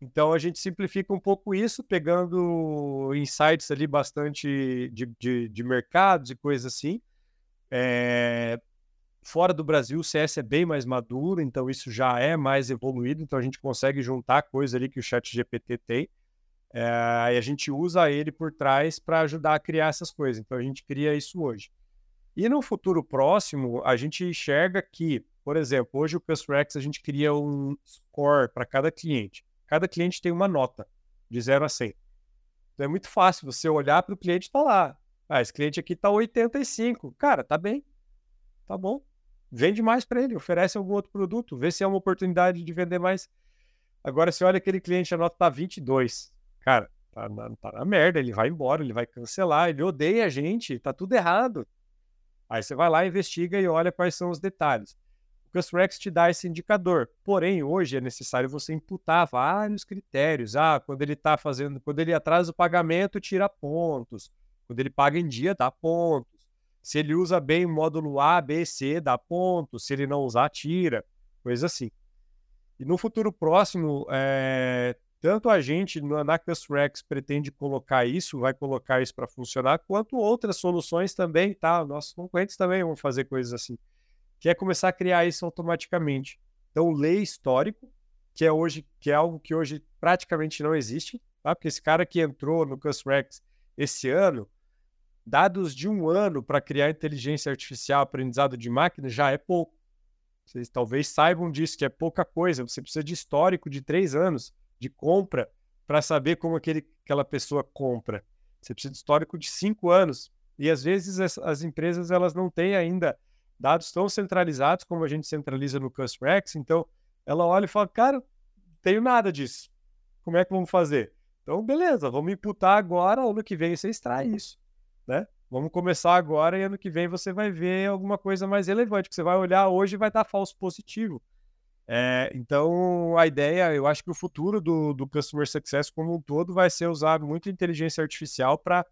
Então, a gente simplifica um pouco isso, pegando insights ali bastante de, de, de mercados e coisas assim. É, Fora do Brasil, o CS é bem mais maduro, então isso já é mais evoluído, então a gente consegue juntar coisa ali que o Chat GPT tem, é, e a gente usa ele por trás para ajudar a criar essas coisas. Então a gente cria isso hoje. E no futuro próximo, a gente enxerga que, por exemplo, hoje o CustomerX a gente cria um score para cada cliente. Cada cliente tem uma nota de 0 a 100. Então é muito fácil você olhar para o cliente e falar: ah, esse cliente aqui está 85. Cara, tá bem. Tá bom vende mais para ele, oferece algum outro produto, vê se é uma oportunidade de vender mais. Agora, se olha aquele cliente, a nota tá 22. Cara, tá na, tá na merda, ele vai embora, ele vai cancelar, ele odeia a gente, tá tudo errado. Aí você vai lá, investiga e olha quais são os detalhes. O CustomerX te dá esse indicador. Porém, hoje é necessário você imputar vários critérios. Ah, quando ele está fazendo, quando ele atrasa o pagamento, tira pontos. Quando ele paga em dia, dá pontos. Se ele usa bem o módulo A, B, C, dá ponto. Se ele não usar, tira. Coisa assim. E no futuro próximo, é, tanto a gente na Rex pretende colocar isso, vai colocar isso para funcionar, quanto outras soluções também, tá? Nossos concorrentes também vão fazer coisas assim. Que é começar a criar isso automaticamente. Então, lei histórico, que é hoje, que é algo que hoje praticamente não existe, tá? Porque esse cara que entrou no Rex esse ano, dados de um ano para criar inteligência artificial, aprendizado de máquina, já é pouco. Vocês talvez saibam disso, que é pouca coisa. Você precisa de histórico de três anos de compra para saber como aquele, aquela pessoa compra. Você precisa de histórico de cinco anos. E às vezes as, as empresas elas não têm ainda dados tão centralizados como a gente centraliza no CustomerX. Então ela olha e fala, cara, tenho nada disso. como é que vamos fazer? Então, beleza, vamos imputar agora, ano que vem você extrai isso, né? Vamos começar agora e ano que vem você vai ver alguma coisa mais relevante, que você vai olhar hoje e vai dar falso positivo. É, então, a ideia, eu acho que o futuro do, do Customer Success como um todo vai ser usar muito inteligência artificial para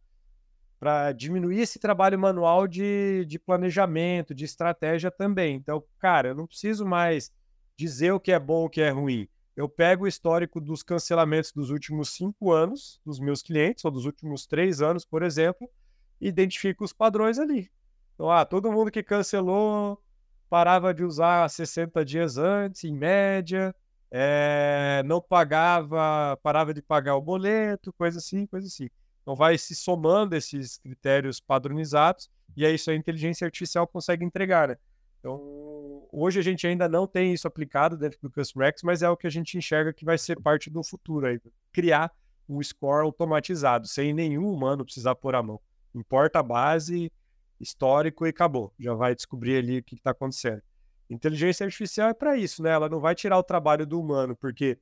para diminuir esse trabalho manual de, de planejamento, de estratégia também. Então, cara, eu não preciso mais dizer o que é bom, o que é ruim. Eu pego o histórico dos cancelamentos dos últimos cinco anos dos meus clientes, ou dos últimos três anos, por exemplo, identifico os padrões ali. Então, ah, todo mundo que cancelou parava de usar 60 dias antes, em média, é, não pagava, parava de pagar o boleto, coisa assim, coisa assim. Então vai se somando esses critérios padronizados e é isso a inteligência artificial consegue entregar, né? Então, hoje a gente ainda não tem isso aplicado dentro do CustomRex, mas é o que a gente enxerga que vai ser parte do futuro aí, criar um score automatizado, sem nenhum humano precisar pôr a mão. Importa a base, histórico e acabou. Já vai descobrir ali o que está acontecendo. Inteligência artificial é para isso, né? Ela não vai tirar o trabalho do humano, porque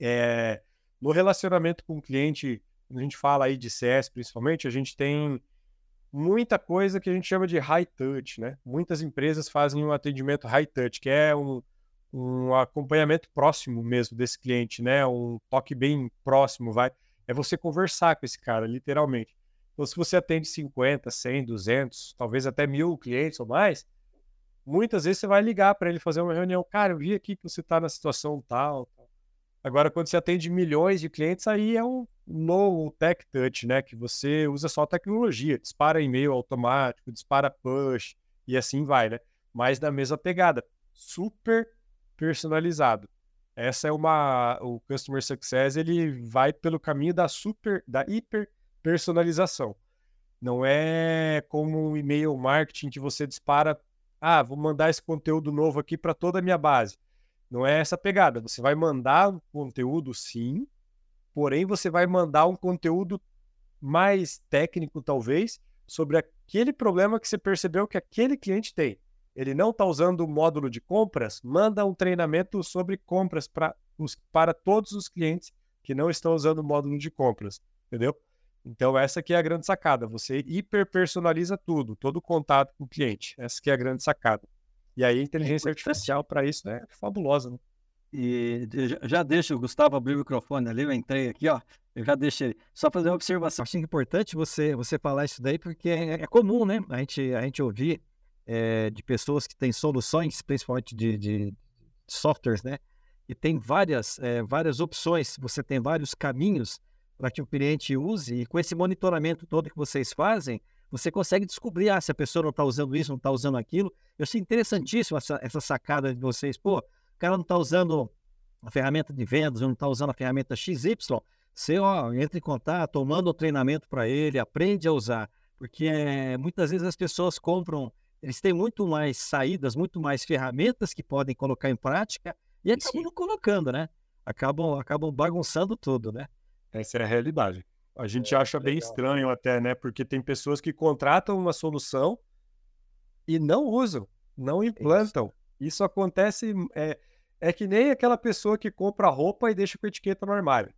é, no relacionamento com o cliente quando a gente fala aí de CS principalmente, a gente tem muita coisa que a gente chama de high touch, né? Muitas empresas fazem um atendimento high touch, que é um, um acompanhamento próximo mesmo desse cliente, né? Um toque bem próximo, vai. É você conversar com esse cara, literalmente. Então, se você atende 50, 100, 200, talvez até mil clientes ou mais, muitas vezes você vai ligar para ele fazer uma reunião. Cara, eu vi aqui que você está na situação tal. Agora, quando você atende milhões de clientes, aí é um no Tech Touch, né? Que você usa só tecnologia, dispara e-mail automático, dispara push e assim vai, né? Mas na mesma pegada, super personalizado. Essa é uma o Customer Success, ele vai pelo caminho da super da hiper personalização. Não é como um e-mail marketing que você dispara, ah, vou mandar esse conteúdo novo aqui para toda a minha base. Não é essa pegada. Você vai mandar o conteúdo sim, porém você vai mandar um conteúdo mais técnico, talvez, sobre aquele problema que você percebeu que aquele cliente tem. Ele não está usando o módulo de compras, manda um treinamento sobre compras pra, os, para todos os clientes que não estão usando o módulo de compras, entendeu? Então essa que é a grande sacada, você hiperpersonaliza tudo, todo o contato com o cliente. Essa que é a grande sacada. E aí a inteligência artificial para isso é fabulosa, né? E já deixa o Gustavo abrir o microfone ali, eu entrei aqui, ó. Eu já deixei. Só fazer uma observação. Acho importante você, você falar isso daí, porque é, é comum, né? A gente, a gente ouvir é, de pessoas que têm soluções, principalmente de, de softwares, né? E tem várias, é, várias opções, você tem vários caminhos para que o cliente use, e com esse monitoramento todo que vocês fazem, você consegue descobrir ah, se a pessoa não está usando isso, não está usando aquilo. Eu achei interessantíssimo essa, essa sacada de vocês. Pô, o cara não está usando a ferramenta de vendas, não está usando a ferramenta XY, você ó, entra em contato, manda o um treinamento para ele, aprende a usar. Porque é, muitas vezes as pessoas compram, eles têm muito mais saídas, muito mais ferramentas que podem colocar em prática e acabam não colocando, né? Acabam, acabam bagunçando tudo, né? Essa é a realidade. A gente é, acha legal. bem estranho até, né? Porque tem pessoas que contratam uma solução e não usam, não implantam. Isso. Isso acontece. É, é que nem aquela pessoa que compra roupa e deixa com a etiqueta no armário.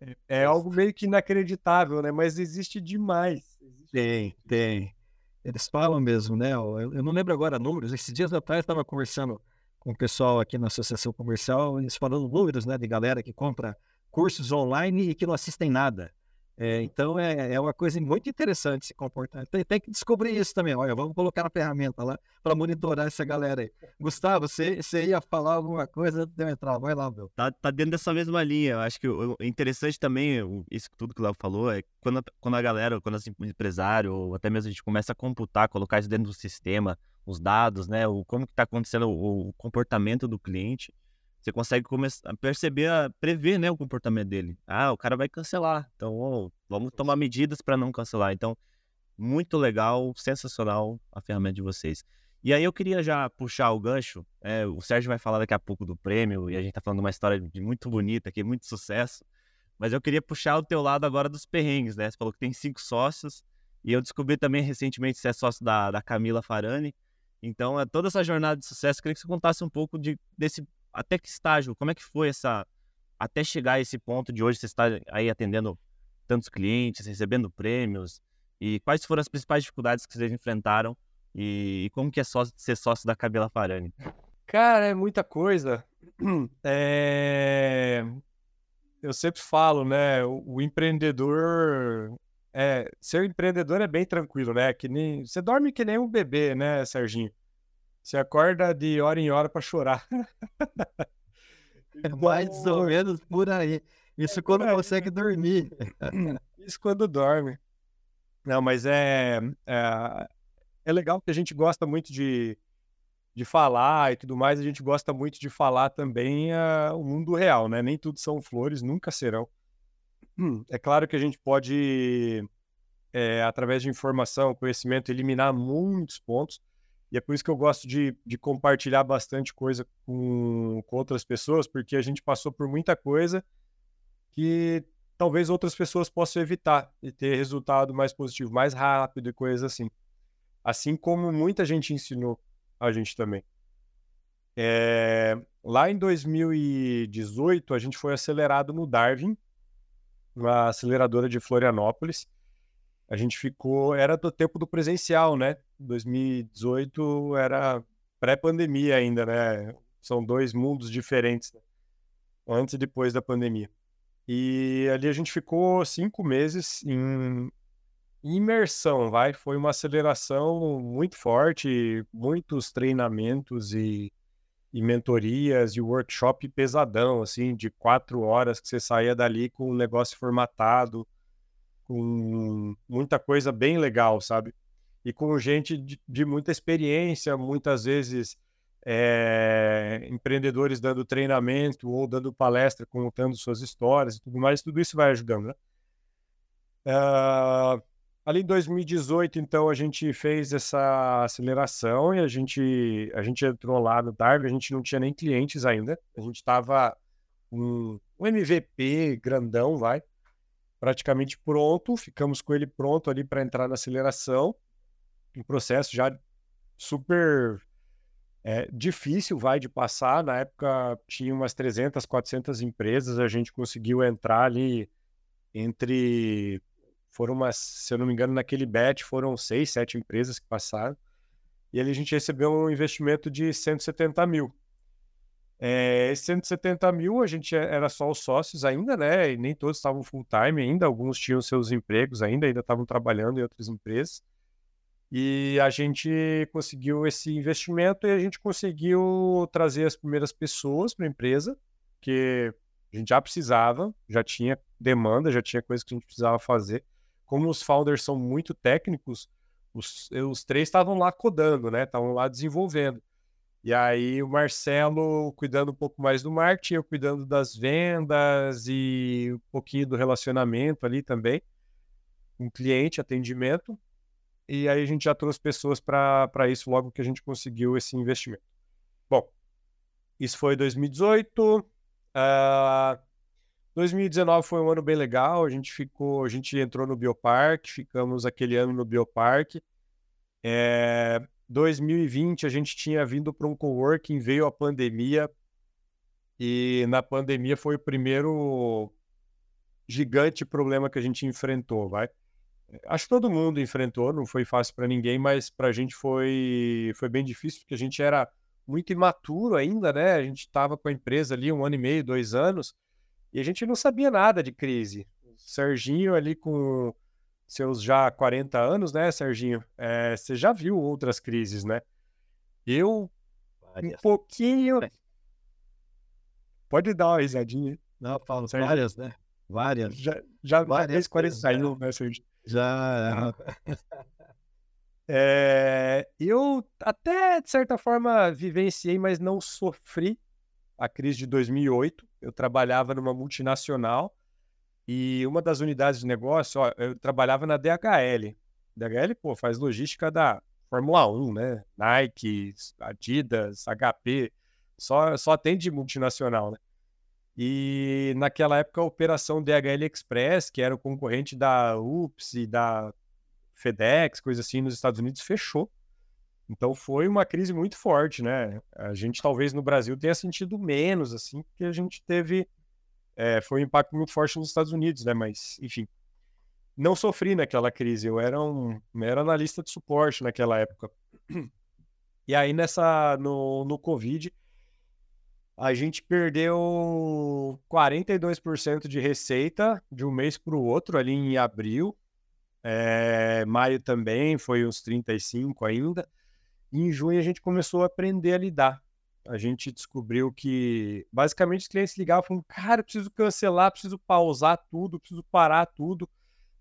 É, é algo meio que inacreditável, né? Mas existe demais. Existe tem, tem. Eles falam mesmo, né? Eu, eu não lembro agora números. Esses dias atrás eu estava conversando com o pessoal aqui na Associação Comercial, eles falando números, né, de galera que compra cursos online e que não assistem nada. É, então é, é uma coisa muito interessante se comportar. Tem, tem, que descobrir isso também. Olha, vamos colocar a ferramenta lá para monitorar essa galera aí. Gustavo, você, você ia falar alguma coisa antes de eu entrar? Vai lá, meu. Tá, tá dentro dessa mesma linha. Eu acho que o, interessante também, isso tudo que o Léo falou, é quando, quando a galera, quando o empresário, ou até mesmo a gente começa a computar, colocar isso dentro do sistema, os dados, né? O, como que está acontecendo o, o comportamento do cliente você consegue começar a perceber, a prever né, o comportamento dele. Ah, o cara vai cancelar, então oh, vamos tomar medidas para não cancelar. Então, muito legal, sensacional a ferramenta de vocês. E aí eu queria já puxar o gancho. É, o Sérgio vai falar daqui a pouco do prêmio e a gente está falando uma história de muito bonita aqui, muito sucesso. Mas eu queria puxar o teu lado agora dos perrengues, né? Você falou que tem cinco sócios e eu descobri também recentemente que você é sócio da, da Camila Farani. Então, é toda essa jornada de sucesso, eu queria que você contasse um pouco de, desse até que estágio? Como é que foi essa até chegar a esse ponto de hoje você está aí atendendo tantos clientes, recebendo prêmios, e quais foram as principais dificuldades que vocês enfrentaram e, e como que é sócio, ser sócio da Cabela Farani? Cara, é muita coisa. É... Eu sempre falo, né? O, o, empreendedor. É, ser empreendedor é bem tranquilo, né? Que nem... Você dorme que nem um bebê, né, Serginho? Você acorda de hora em hora para chorar. É mais ou menos por aí. Isso quando consegue dormir. Isso quando dorme. Não, mas é, é, é legal que a gente gosta muito de, de falar e tudo mais, a gente gosta muito de falar também uh, o mundo real, né? Nem tudo são flores, nunca serão. Hum, é claro que a gente pode, é, através de informação, conhecimento, eliminar muitos pontos, e é por isso que eu gosto de, de compartilhar bastante coisa com, com outras pessoas, porque a gente passou por muita coisa que talvez outras pessoas possam evitar e ter resultado mais positivo, mais rápido e coisas assim. Assim como muita gente ensinou a gente também. É, lá em 2018, a gente foi acelerado no Darwin, uma aceleradora de Florianópolis. A gente ficou, era do tempo do presencial, né? 2018 era pré-pandemia ainda, né? São dois mundos diferentes, né? antes e depois da pandemia. E ali a gente ficou cinco meses em imersão, vai. Foi uma aceleração muito forte, muitos treinamentos e, e mentorias e workshop pesadão, assim, de quatro horas que você saía dali com o negócio formatado, com muita coisa bem legal, sabe? E com gente de, de muita experiência, muitas vezes é, empreendedores dando treinamento ou dando palestra, contando suas histórias e tudo mais, tudo isso vai ajudando, né? Uh, Ali em 2018, então, a gente fez essa aceleração e a gente, a gente entrou lá no Darwin, a gente não tinha nem clientes ainda, a gente estava um, um MVP grandão, vai, praticamente pronto, ficamos com ele pronto ali para entrar na aceleração, um processo já super é, difícil, vai, de passar, na época tinha umas 300, 400 empresas, a gente conseguiu entrar ali entre foram umas, se eu não me engano, naquele bet foram seis, sete empresas que passaram. E ali a gente recebeu um investimento de 170 mil. É, 170 mil, a gente era só os sócios ainda, né? E nem todos estavam full time ainda, alguns tinham seus empregos ainda, ainda estavam trabalhando em outras empresas. E a gente conseguiu esse investimento e a gente conseguiu trazer as primeiras pessoas para a empresa, que a gente já precisava, já tinha demanda, já tinha coisa que a gente precisava fazer como os founders são muito técnicos, os, os três estavam lá codando, né? Estavam lá desenvolvendo. E aí o Marcelo cuidando um pouco mais do marketing, eu cuidando das vendas e um pouquinho do relacionamento ali também, com cliente, atendimento. E aí a gente já trouxe pessoas para isso logo que a gente conseguiu esse investimento. Bom, isso foi 2018. Uh, 2019 foi um ano bem legal, a gente ficou, a gente entrou no Bioparque, ficamos aquele ano no Bioparque. É, 2020 a gente tinha vindo para um coworking, veio a pandemia e na pandemia foi o primeiro gigante problema que a gente enfrentou, vai. Acho que todo mundo enfrentou, não foi fácil para ninguém, mas para a gente foi foi bem difícil porque a gente era muito imaturo ainda, né? A gente estava com a empresa ali um ano e meio, dois anos e a gente não sabia nada de crise. O Serginho ali com seus já 40 anos, né, Serginho? É, você já viu outras crises, né? Eu, várias. um pouquinho... Pode dar uma risadinha. Não, Paulo, Serginho. várias, né? Várias. Já, já várias 41, né, Serginho? Já. É, eu até, de certa forma, vivenciei, mas não sofri a crise de 2008. Eu trabalhava numa multinacional e uma das unidades de negócio, ó, eu trabalhava na DHL. DHL, pô, faz logística da Fórmula 1, né? Nike, Adidas, HP, só, só atende multinacional, né? E naquela época a operação DHL Express, que era o concorrente da UPS e da FedEx, coisa assim, nos Estados Unidos, fechou. Então foi uma crise muito forte, né? A gente talvez no Brasil tenha sentido menos, assim, porque a gente teve É, foi um impacto muito forte nos Estados Unidos, né? Mas, enfim, não sofri naquela crise. Eu era um era analista de suporte naquela época. E aí nessa no, no Covid a gente perdeu 42% de receita de um mês para o outro ali em abril. É, maio também foi uns 35 ainda. E em junho a gente começou a aprender a lidar. A gente descobriu que basicamente os clientes ligavam falavam: "Cara, preciso cancelar, preciso pausar tudo, preciso parar tudo"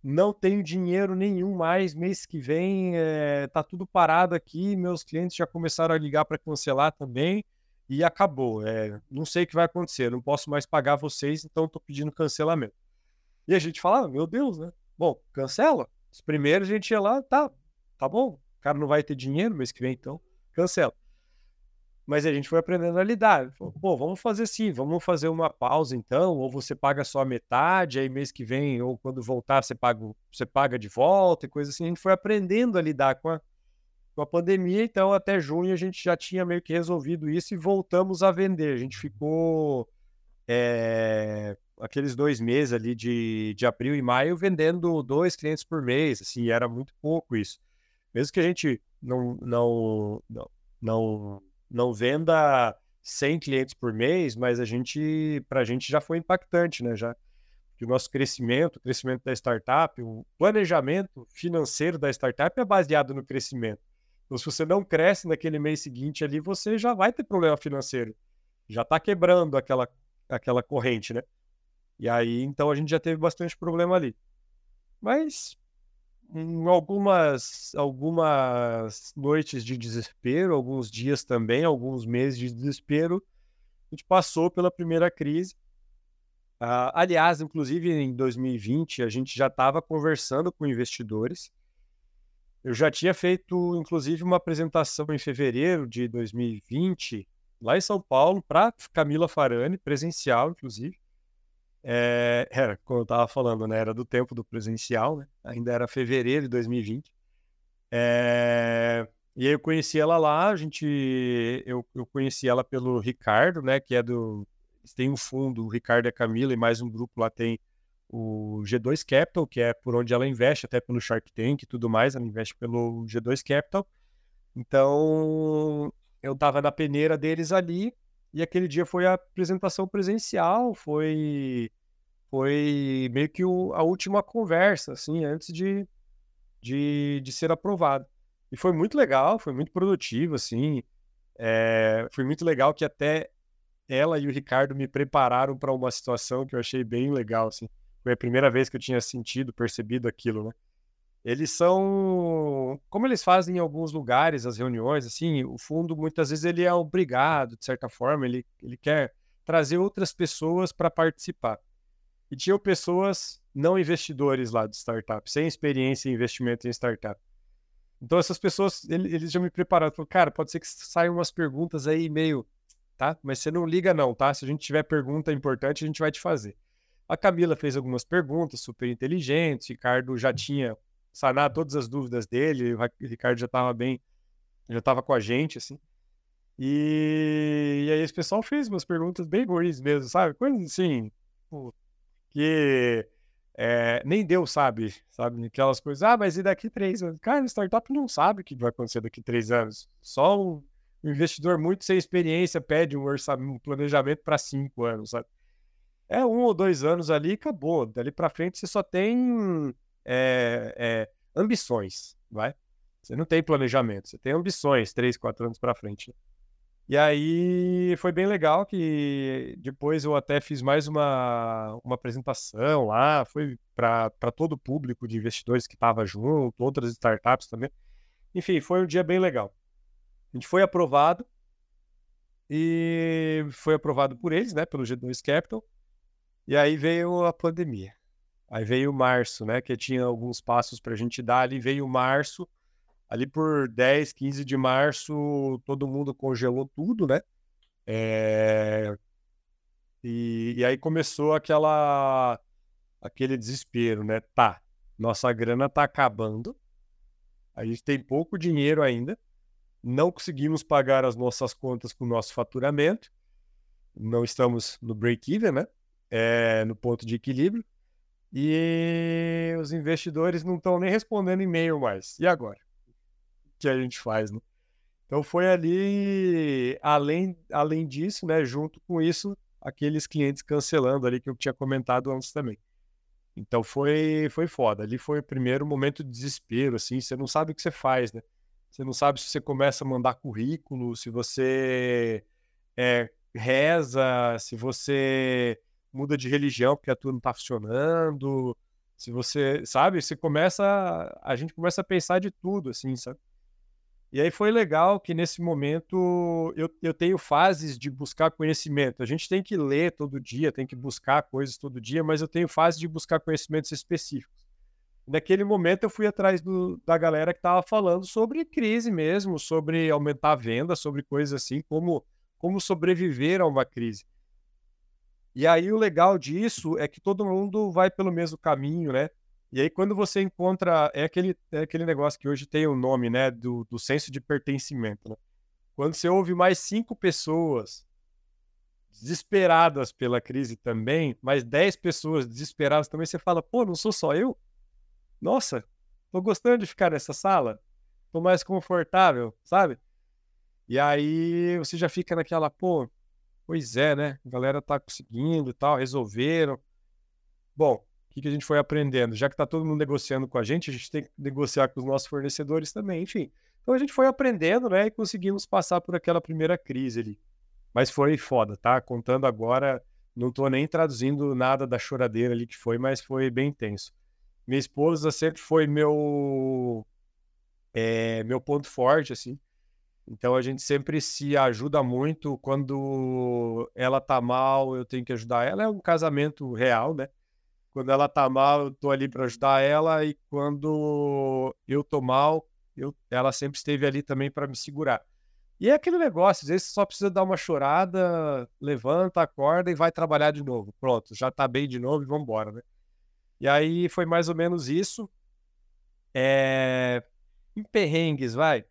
não tenho dinheiro nenhum mais mês que vem, é, tá tudo parado aqui, meus clientes já começaram a ligar para cancelar também e acabou. É, não sei o que vai acontecer, não posso mais pagar vocês, então estou pedindo cancelamento. E a gente fala, ah, meu Deus, né? Bom, cancela. Os primeiros a gente ia lá, tá, tá bom, o cara não vai ter dinheiro mês que vem, então cancela. Mas a gente foi aprendendo a lidar. Pô, vamos fazer assim, vamos fazer uma pausa então, ou você paga só a metade, aí mês que vem, ou quando voltar, você paga, você paga de volta e coisa assim. A gente foi aprendendo a lidar com a, com a pandemia, então até junho a gente já tinha meio que resolvido isso e voltamos a vender. A gente ficou é, aqueles dois meses ali de, de abril e maio vendendo dois clientes por mês, assim, era muito pouco isso. Mesmo que a gente não, não, não, não não venda 100 clientes por mês, mas a gente, para a gente já foi impactante, né? Já que o nosso crescimento, o crescimento da startup, o planejamento financeiro da startup é baseado no crescimento. Então, se você não cresce naquele mês seguinte ali, você já vai ter problema financeiro. Já está quebrando aquela, aquela corrente, né? E aí, então, a gente já teve bastante problema ali. Mas em algumas, algumas noites de desespero, alguns dias também, alguns meses de desespero, a gente passou pela primeira crise. Uh, aliás, inclusive em 2020, a gente já estava conversando com investidores. Eu já tinha feito, inclusive, uma apresentação em fevereiro de 2020, lá em São Paulo, para Camila Farani, presencial, inclusive. É, era, como eu estava falando, né? Era do tempo do presencial, né? Ainda era fevereiro de 2020. É, e aí eu conheci ela lá, a gente, eu, eu conheci ela pelo Ricardo, né? Que é do, tem um fundo, o Ricardo e a Camila e mais um grupo lá tem o G2 Capital, que é por onde ela investe, até pelo Shark Tank e tudo mais, ela investe pelo G2 Capital. Então, eu estava na peneira deles ali e aquele dia foi a apresentação presencial, foi foi meio que o, a última conversa, assim, antes de, de, de, ser aprovado. E foi muito legal, foi muito produtivo, assim. É, foi muito legal que até ela e o Ricardo me prepararam para uma situação que eu achei bem legal, assim. Foi a primeira vez que eu tinha sentido, percebido aquilo, né? Eles são como eles fazem em alguns lugares as reuniões assim o fundo muitas vezes ele é obrigado de certa forma ele, ele quer trazer outras pessoas para participar. E tinham pessoas não investidores lá de startup sem experiência em investimento em startup. Então essas pessoas eles já me prepararam falaram, cara pode ser que saiam umas perguntas aí meio tá? Mas você não liga não tá? Se a gente tiver pergunta importante a gente vai te fazer. A Camila fez algumas perguntas super inteligentes, Ricardo já tinha sanar todas as dúvidas dele. O Ricardo já estava bem, já estava com a gente, assim. E, e aí esse pessoal fez umas perguntas bem ruins mesmo, sabe? Coisas assim, que é, nem Deus sabe, sabe? Aquelas coisas, ah, mas e daqui três anos? Cara, startup não sabe o que vai acontecer daqui três anos. Só um, um investidor muito sem experiência pede um orçamento, um planejamento para cinco anos, sabe? É um ou dois anos ali acabou. Dali para frente você só tem é, é, ambições, vai? Você não tem planejamento, você tem ambições, três, quatro anos para frente. Né? E aí foi bem legal que depois eu até fiz mais uma, uma apresentação lá, foi para todo o público de investidores que estava junto, outras startups também. Enfim, foi um dia bem legal. A gente foi aprovado e foi aprovado por eles, né, pelo G2 Capital. E aí veio a pandemia. Aí veio março, né? Que tinha alguns passos para a gente dar. Ali veio março. Ali por 10, 15 de março, todo mundo congelou tudo, né? É... E, e aí começou aquela aquele desespero, né? Tá, nossa grana tá acabando. A gente tem pouco dinheiro ainda. Não conseguimos pagar as nossas contas com o nosso faturamento. Não estamos no break-even, né? é, no ponto de equilíbrio e os investidores não estão nem respondendo e-mail mais. E agora? O que a gente faz, né? Então foi ali, além, além disso, né, junto com isso, aqueles clientes cancelando ali que eu tinha comentado antes também. Então foi foi foda. Ali foi o primeiro momento de desespero, assim, você não sabe o que você faz, né? Você não sabe se você começa a mandar currículo, se você é, reza, se você muda de religião porque a tua não tá funcionando, se você, sabe, você começa, a gente começa a pensar de tudo, assim, sabe? E aí foi legal que nesse momento eu, eu tenho fases de buscar conhecimento. A gente tem que ler todo dia, tem que buscar coisas todo dia, mas eu tenho fases de buscar conhecimentos específicos. Naquele momento eu fui atrás do, da galera que estava falando sobre crise mesmo, sobre aumentar a venda, sobre coisas assim, como, como sobreviver a uma crise. E aí o legal disso é que todo mundo vai pelo mesmo caminho, né? E aí, quando você encontra. É aquele, é aquele negócio que hoje tem o nome, né? Do, do senso de pertencimento. Né? Quando você ouve mais cinco pessoas desesperadas pela crise também, mais dez pessoas desesperadas também, você fala, pô, não sou só eu? Nossa, tô gostando de ficar nessa sala, tô mais confortável, sabe? E aí você já fica naquela, pô, pois é, né? A galera tá conseguindo e tal, resolveram. Bom, que, que a gente foi aprendendo? Já que está todo mundo negociando com a gente, a gente tem que negociar com os nossos fornecedores também, enfim. Então a gente foi aprendendo, né, e conseguimos passar por aquela primeira crise ali. Mas foi foda, tá? Contando agora, não estou nem traduzindo nada da choradeira ali que foi, mas foi bem intenso. Minha esposa sempre foi meu é, meu ponto forte, assim. Então a gente sempre se ajuda muito. Quando ela tá mal, eu tenho que ajudar ela. É um casamento real, né? Quando ela tá mal, eu tô ali para ajudar ela e quando eu tô mal, eu, ela sempre esteve ali também para me segurar. E é aquele negócio, às vezes você só precisa dar uma chorada, levanta, acorda e vai trabalhar de novo. Pronto, já tá bem de novo e vamos embora, né? E aí foi mais ou menos isso. É... Em perrengues, vai.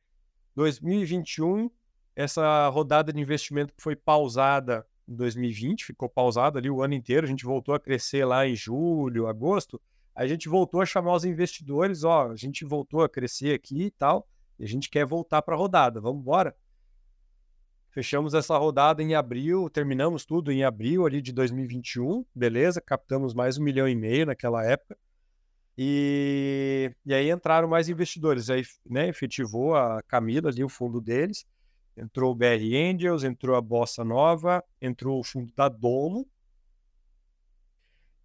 2021, essa rodada de investimento que foi pausada em 2020, ficou pausado ali o ano inteiro, a gente voltou a crescer lá em julho, agosto, a gente voltou a chamar os investidores, ó, a gente voltou a crescer aqui e tal, e a gente quer voltar para a rodada, vamos embora. Fechamos essa rodada em abril, terminamos tudo em abril ali de 2021, beleza, captamos mais um milhão e meio naquela época, e, e aí entraram mais investidores, aí né, efetivou a Camila ali o fundo deles, Entrou o BR Angels, entrou a Bossa Nova, entrou o fundo da Domo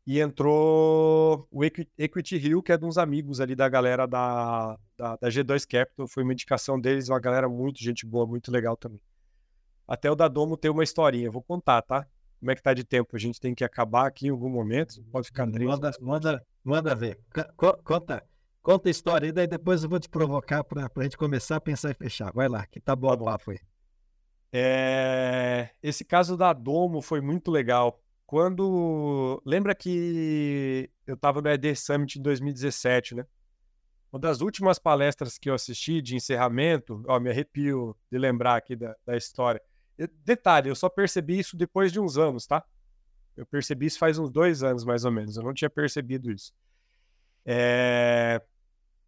e entrou o Equity Hill, que é de uns amigos ali da galera da, da, da G2 Capital. Foi uma indicação deles, uma galera muito gente boa, muito legal também. Até o da Domo tem uma historinha, vou contar, tá? Como é que tá de tempo? A gente tem que acabar aqui em algum momento. Pode ficar triste. Manda, manda, manda ver. Conta, Conta a história e daí depois eu vou te provocar para a gente começar a pensar e fechar. Vai lá, que tá bom tá o foi. É... Esse caso da Domo foi muito legal. Quando. Lembra que eu estava no ED Summit em 2017, né? Uma das últimas palestras que eu assisti de encerramento, ó, me arrepio de lembrar aqui da, da história. Detalhe, eu só percebi isso depois de uns anos, tá? Eu percebi isso faz uns dois anos, mais ou menos. Eu não tinha percebido isso. É...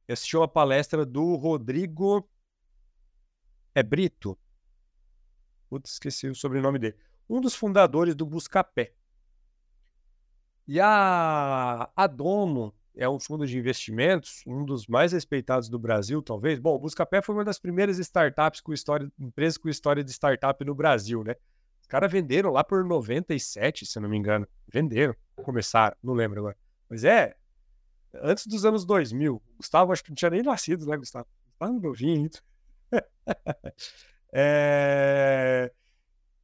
Eu assisti uma palestra do Rodrigo. É Brito? Putz, esqueci o sobrenome dele. Um dos fundadores do Buscapé. E a, a Domo é um fundo de investimentos, um dos mais respeitados do Brasil, talvez. Bom, o Buscapé foi uma das primeiras startups com história, empresas com história de startup no Brasil, né? Os caras venderam lá por 97, se não me engano. Venderam, começaram, não lembro agora. Mas é, antes dos anos 2000. Gustavo, acho que não tinha nem nascido, né, Gustavo? Gustavo novinho. é...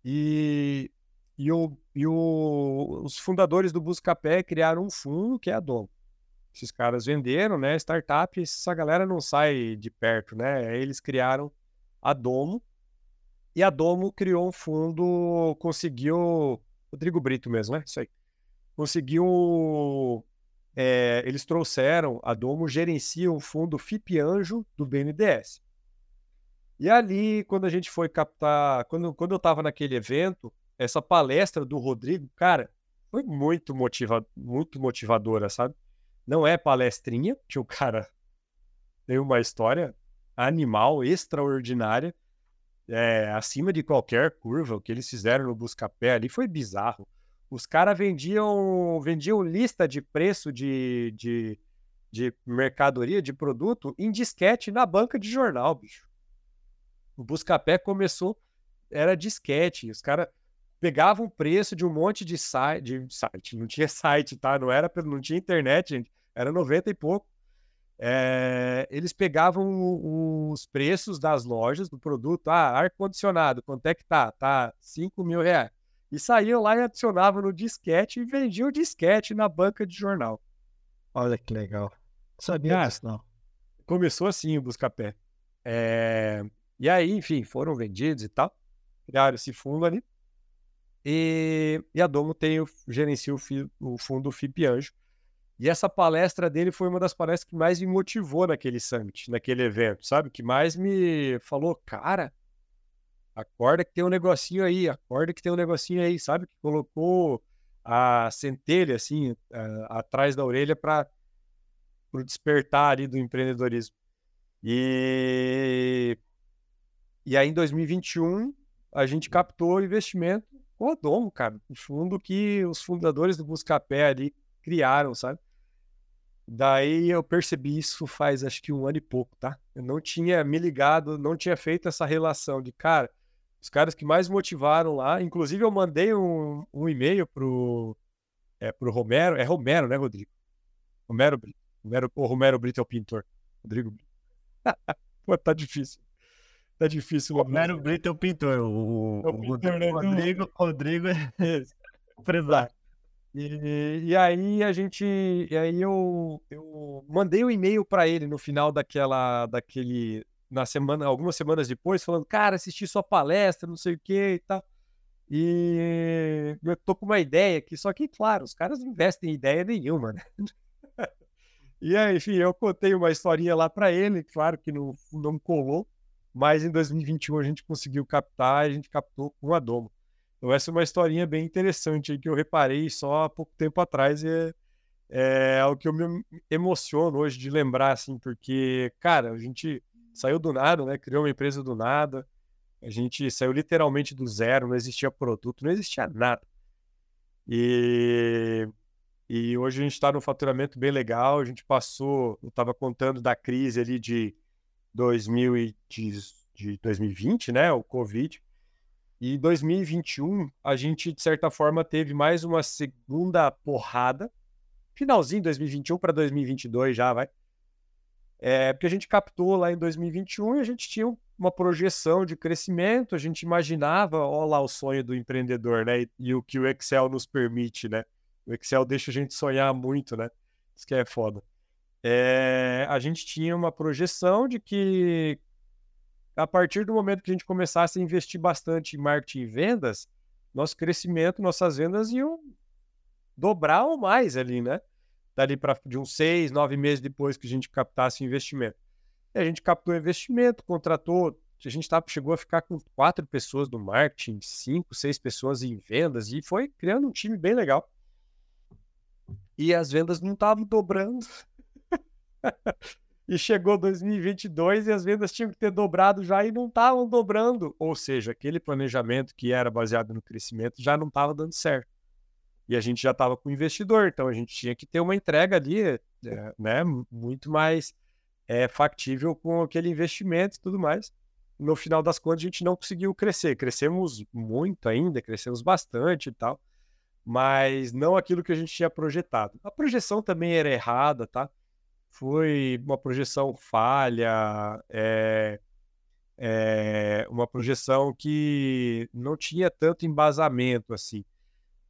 E, e, o, e o, os fundadores do Buscapé criaram um fundo que é a Domo. Esses caras venderam, né? Startup, essa galera não sai de perto, né? Eles criaram a Domo. E a Domo criou um fundo, conseguiu. Rodrigo Brito mesmo, né? Isso aí. Conseguiu é, eles trouxeram, a Domo gerencia o fundo FIP Anjo do BNDES. E ali, quando a gente foi captar, quando, quando eu estava naquele evento, essa palestra do Rodrigo, cara, foi muito, motiva muito motivadora, sabe? Não é palestrinha, que o cara tem uma história animal, extraordinária, é, acima de qualquer curva. O que eles fizeram no Buscapé ali foi bizarro. Os caras vendiam, vendiam lista de preço de, de, de mercadoria, de produto, em disquete na banca de jornal, bicho. O Buscapé começou, era disquete. Os caras pegavam o preço de um monte de site, de site, não tinha site, tá? Não era, não tinha internet, gente. Era 90 e pouco. É, eles pegavam os preços das lojas do produto, ah, ar-condicionado, quanto é que tá? Tá 5 mil reais. E saíam lá e adicionavam no disquete e vendiam o disquete na banca de jornal. Olha que legal. Sabia disso, não. Começou assim o Buscapé. É... E aí, enfim, foram vendidos e tal. Criaram esse fundo ali. E, e a Domo tem o, gerencia o, fi... o fundo FIP Anjo. E essa palestra dele foi uma das palestras que mais me motivou naquele summit, naquele evento, sabe? Que mais me falou, cara, acorda que tem um negocinho aí, acorda que tem um negocinho aí, sabe? Que colocou a centelha, assim, atrás da orelha para o despertar ali do empreendedorismo. E, e aí, em 2021, a gente captou investimento com o Domo, cara, um fundo que os fundadores do Buscapé ali criaram, sabe? Daí eu percebi isso faz acho que um ano e pouco, tá? Eu não tinha me ligado, não tinha feito essa relação de, cara, os caras que mais motivaram lá, inclusive eu mandei um, um e-mail pro, é, pro Romero, é Romero, né, Rodrigo? Romero Brito. Romero, o Romero Brito é o pintor. Rodrigo Brito. Pô, tá difícil. Tá difícil. Romero Brito é o pintor. O, é o, pintor, o, né? Rodrigo, Rodrigo é empresário. E, e, aí a gente, e aí eu, eu mandei um e-mail para ele no final daquela, daquele, na semana, algumas semanas depois, falando, cara, assisti sua palestra, não sei o que e tal. E eu tô com uma ideia aqui, só que, claro, os caras não investem em ideia nenhuma, né? E aí, enfim, eu contei uma historinha lá para ele, claro que não, não colou, mas em 2021 a gente conseguiu captar, a gente captou com a Domo. Então, essa é uma historinha bem interessante que eu reparei só há pouco tempo atrás e é, é o que eu me emociono hoje de lembrar, assim, porque, cara, a gente saiu do nada, né? Criou uma empresa do nada, a gente saiu literalmente do zero, não existia produto, não existia nada. E, e hoje a gente está num faturamento bem legal, a gente passou, eu estava contando da crise ali de, 2000 e de, de 2020, né? O Covid. E 2021, a gente, de certa forma, teve mais uma segunda porrada. Finalzinho de 2021 para 2022 já, vai. É, porque a gente captou lá em 2021 e a gente tinha uma projeção de crescimento, a gente imaginava, olha lá o sonho do empreendedor, né? E, e, o que o Excel nos permite, né? O Excel deixa a gente sonhar muito, né? Isso que é foda. É, a gente tinha uma projeção de que a partir do momento que a gente começasse a investir bastante em marketing e vendas, nosso crescimento, nossas vendas iam dobrar ou mais ali, né? Dali para de uns seis, nove meses depois que a gente captasse investimento. E a gente captou investimento, contratou, a gente tá, chegou a ficar com quatro pessoas no marketing, cinco, seis pessoas em vendas, e foi criando um time bem legal. E as vendas não estavam dobrando. e chegou 2022 e as vendas tinham que ter dobrado já e não estavam dobrando. Ou seja, aquele planejamento que era baseado no crescimento já não estava dando certo. E a gente já estava com o investidor, então a gente tinha que ter uma entrega ali, é, né, muito mais é, factível com aquele investimento e tudo mais. No final das contas, a gente não conseguiu crescer. Crescemos muito ainda, crescemos bastante e tal, mas não aquilo que a gente tinha projetado. A projeção também era errada, tá? Foi uma projeção falha, é, é, uma projeção que não tinha tanto embasamento assim.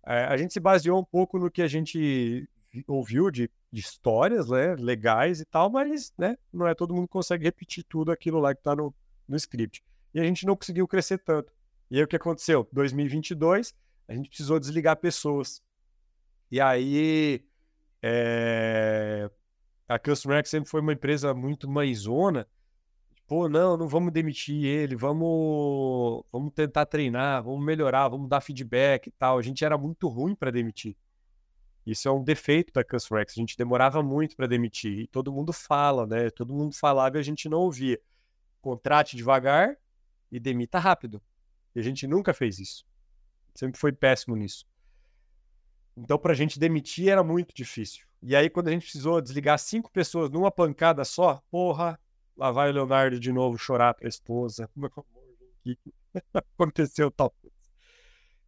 É, a gente se baseou um pouco no que a gente ouviu de, de, histórias né, legais e tal, mas né, não é todo mundo consegue repetir tudo aquilo lá que está no, no script. E a gente não conseguiu crescer tanto. E aí o que aconteceu? 2022, a gente precisou desligar pessoas. E aí, é, a Customer sempre foi uma empresa muito mãezona. Pô, não, não vamos demitir ele, vamos, vamos tentar treinar, vamos melhorar, vamos dar feedback e tal. A gente era muito ruim para demitir. Isso é um defeito da Cusrex. A gente demorava muito para demitir. E todo mundo fala, né? Todo mundo falava e a gente não ouvia. Contrate devagar e demita rápido. E a gente nunca fez isso. Sempre foi péssimo nisso. Então, para a gente demitir era muito difícil. E aí, quando a gente precisou desligar cinco pessoas numa pancada só, porra, lá vai o Leonardo de novo chorar para a esposa. Amor, que aconteceu tal coisa.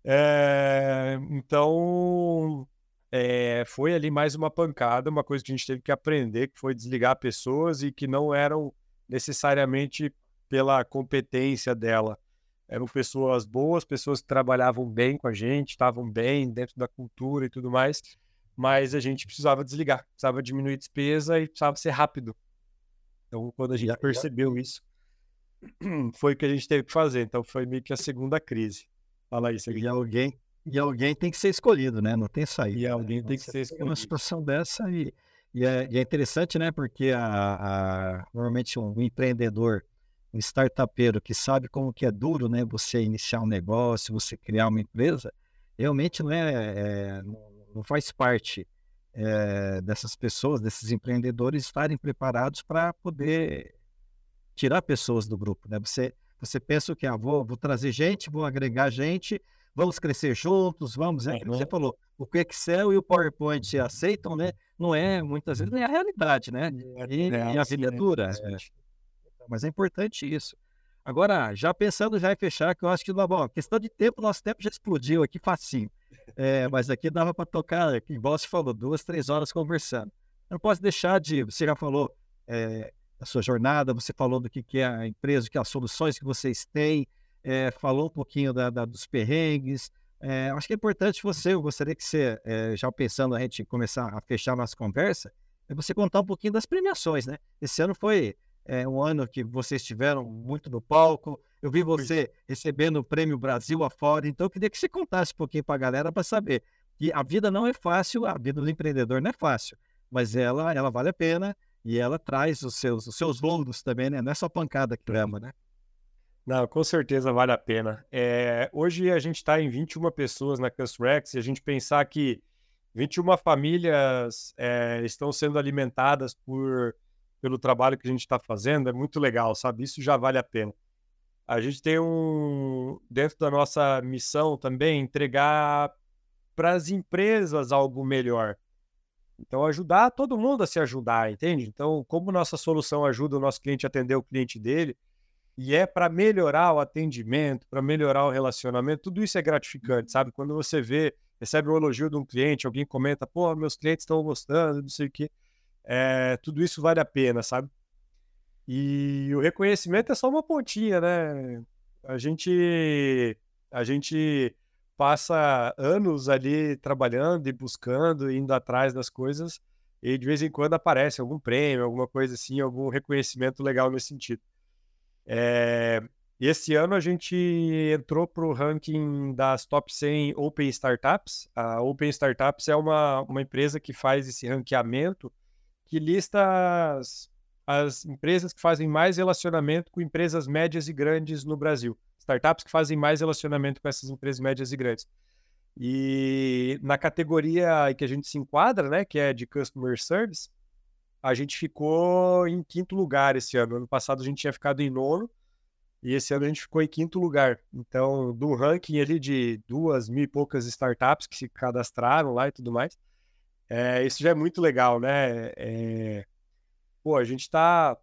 É, então, é, foi ali mais uma pancada, uma coisa que a gente teve que aprender, que foi desligar pessoas e que não eram necessariamente pela competência dela. Eram pessoas boas, pessoas que trabalhavam bem com a gente, estavam bem dentro da cultura e tudo mais, mas a gente precisava desligar, precisava diminuir despesa e precisava ser rápido. Então, quando a gente percebeu isso, foi o que a gente teve que fazer. Então, foi meio que a segunda crise. Fala aí, E alguém, e alguém tem que ser escolhido, né? Não tem saída. E alguém tem que ser escolhido. Uma situação dessa e, e, é, e é, interessante, né? Porque a, a, normalmente um empreendedor, um startupeiro que sabe como que é duro, né? Você iniciar um negócio, você criar uma empresa, realmente não é, é não faz parte é, dessas pessoas, desses empreendedores estarem preparados para poder tirar pessoas do grupo, né? Você você pensa o que? Ah, vou, vou trazer gente, vou agregar gente, vamos crescer juntos, vamos. É, você falou, o Excel e o PowerPoint se aceitam, né? Não é, muitas vezes, nem a realidade, né? É, e, é, e a vida é dura. É. Mas é importante isso. Agora, já pensando já em fechar, que eu acho que, bom, questão de tempo, nosso tempo já explodiu aqui facinho. É, mas aqui dava para tocar, igual você falou, duas, três horas conversando. Eu não posso deixar de, você já falou, é, da sua jornada, você falou do que, que é a empresa, que as soluções que vocês têm, é, falou um pouquinho da, da dos perrengues. É, acho que é importante você, eu gostaria que você, é, já pensando a gente começar a fechar nossa conversa, é você contar um pouquinho das premiações, né? Esse ano foi um ano que vocês estiveram muito no palco, eu vi você recebendo o Prêmio Brasil afora, então eu queria que você contasse um pouquinho para a galera para saber que a vida não é fácil, a vida do empreendedor não é fácil, mas ela, ela vale a pena e ela traz os seus, os seus louros também, né? Não é só pancada que leva, né? Não, com certeza vale a pena. É, hoje a gente está em 21 pessoas na Cusrex e a gente pensar que 21 famílias é, estão sendo alimentadas por, pelo trabalho que a gente está fazendo é muito legal, sabe? Isso já vale a pena. A gente tem um, dentro da nossa missão também, entregar para as empresas algo melhor. Então, ajudar todo mundo a se ajudar, entende? Então, como nossa solução ajuda o nosso cliente a atender o cliente dele, e é para melhorar o atendimento, para melhorar o relacionamento, tudo isso é gratificante, sabe? Quando você vê, recebe um elogio de um cliente, alguém comenta, pô, meus clientes estão gostando, não sei o quê, é, tudo isso vale a pena, sabe? E o reconhecimento é só uma pontinha, né? A gente, a gente passa anos ali trabalhando e buscando, indo atrás das coisas, e de vez em quando aparece algum prêmio, alguma coisa assim, algum reconhecimento legal nesse sentido. É... Esse ano a gente entrou para o ranking das top 100 Open Startups. A Open Startups é uma, uma empresa que faz esse ranqueamento que lista as, as empresas que fazem mais relacionamento com empresas médias e grandes no Brasil startups que fazem mais relacionamento com essas empresas médias e grandes. E na categoria que a gente se enquadra, né, que é de Customer Service, a gente ficou em quinto lugar esse ano. Ano passado a gente tinha ficado em nono, e esse ano a gente ficou em quinto lugar. Então, do ranking ali de duas mil e poucas startups que se cadastraram lá e tudo mais, é, isso já é muito legal, né? É, pô, a gente está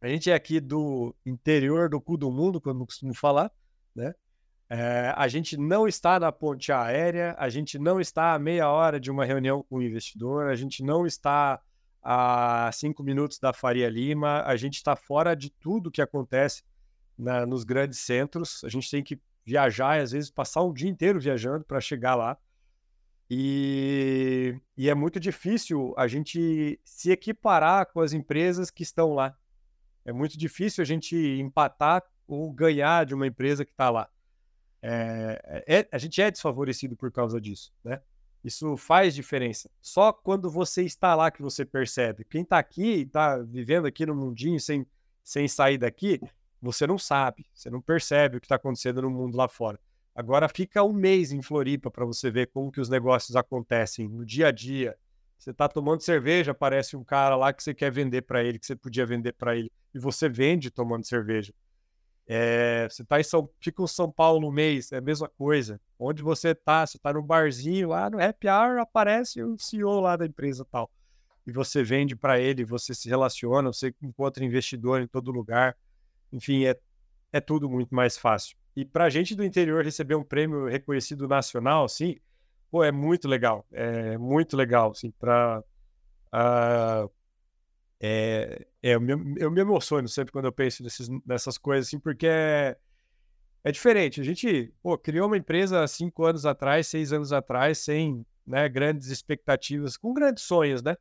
a gente é aqui do interior do cu do mundo, quando costumo falar, né? É, a gente não está na ponte aérea, a gente não está a meia hora de uma reunião com o investidor, a gente não está a cinco minutos da Faria Lima, a gente está fora de tudo que acontece na, nos grandes centros, a gente tem que viajar e às vezes passar um dia inteiro viajando para chegar lá. E, e é muito difícil a gente se equiparar com as empresas que estão lá. É muito difícil a gente empatar ou ganhar de uma empresa que está lá. É, é, a gente é desfavorecido por causa disso, né? Isso faz diferença. Só quando você está lá que você percebe. Quem está aqui, está vivendo aqui no mundinho sem, sem sair daqui, você não sabe, você não percebe o que está acontecendo no mundo lá fora. Agora fica um mês em Floripa para você ver como que os negócios acontecem no dia a dia. Você está tomando cerveja, aparece um cara lá que você quer vender para ele, que você podia vender para ele, e você vende tomando cerveja. É, você tá em São, fica em São Paulo um mês, é a mesma coisa. Onde você está, você está no barzinho lá no happy hour, aparece o CEO lá da empresa tal. E você vende para ele, você se relaciona, você encontra investidor em todo lugar. Enfim, é, é tudo muito mais fácil. E para a gente do interior receber um prêmio reconhecido nacional, assim, pô, é muito legal. É muito legal, assim, para. Uh, ah, é, é, eu, me, eu me emociono sempre quando eu penso nesses, nessas coisas, assim, porque é, é diferente. A gente pô, criou uma empresa cinco anos atrás, seis anos atrás, sem né, grandes expectativas, com grandes sonhos, né?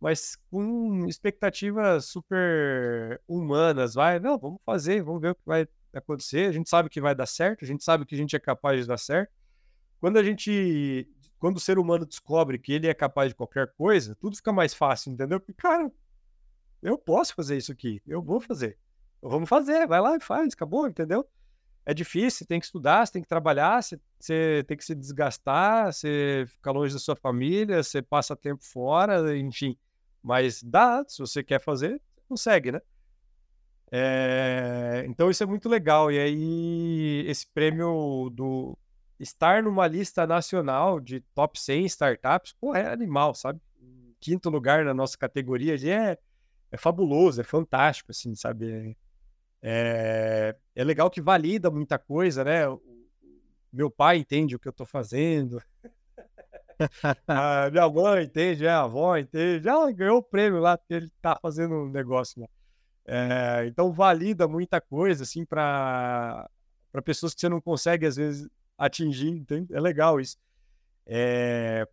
Mas com expectativas super humanas, vai, não, vamos fazer, vamos ver o que vai acontecer. A gente sabe que vai dar certo, a gente sabe que a gente é capaz de dar certo. Quando a gente, quando o ser humano descobre que ele é capaz de qualquer coisa, tudo fica mais fácil, entendeu? Porque, cara, eu posso fazer isso aqui, eu vou fazer. Vamos fazer, vai lá e faz, acabou, entendeu? É difícil, tem que estudar, você tem que trabalhar, você, você tem que se desgastar, você fica longe da sua família, você passa tempo fora, enfim. Mas dá, se você quer fazer, consegue, né? É, então isso é muito legal. E aí, esse prêmio do estar numa lista nacional de top 100 startups, pô, é animal, sabe? Quinto lugar na nossa categoria é, é fabuloso, é fantástico, assim, sabe? É, é legal que valida muita coisa, né? Meu pai entende o que eu tô fazendo. a minha mãe entende, a avó entende. Ela ganhou o prêmio lá, porque ele tá fazendo um negócio lá. É, então valida muita coisa, assim, para pessoas que você não consegue, às vezes, atingir, entende? É legal isso. É,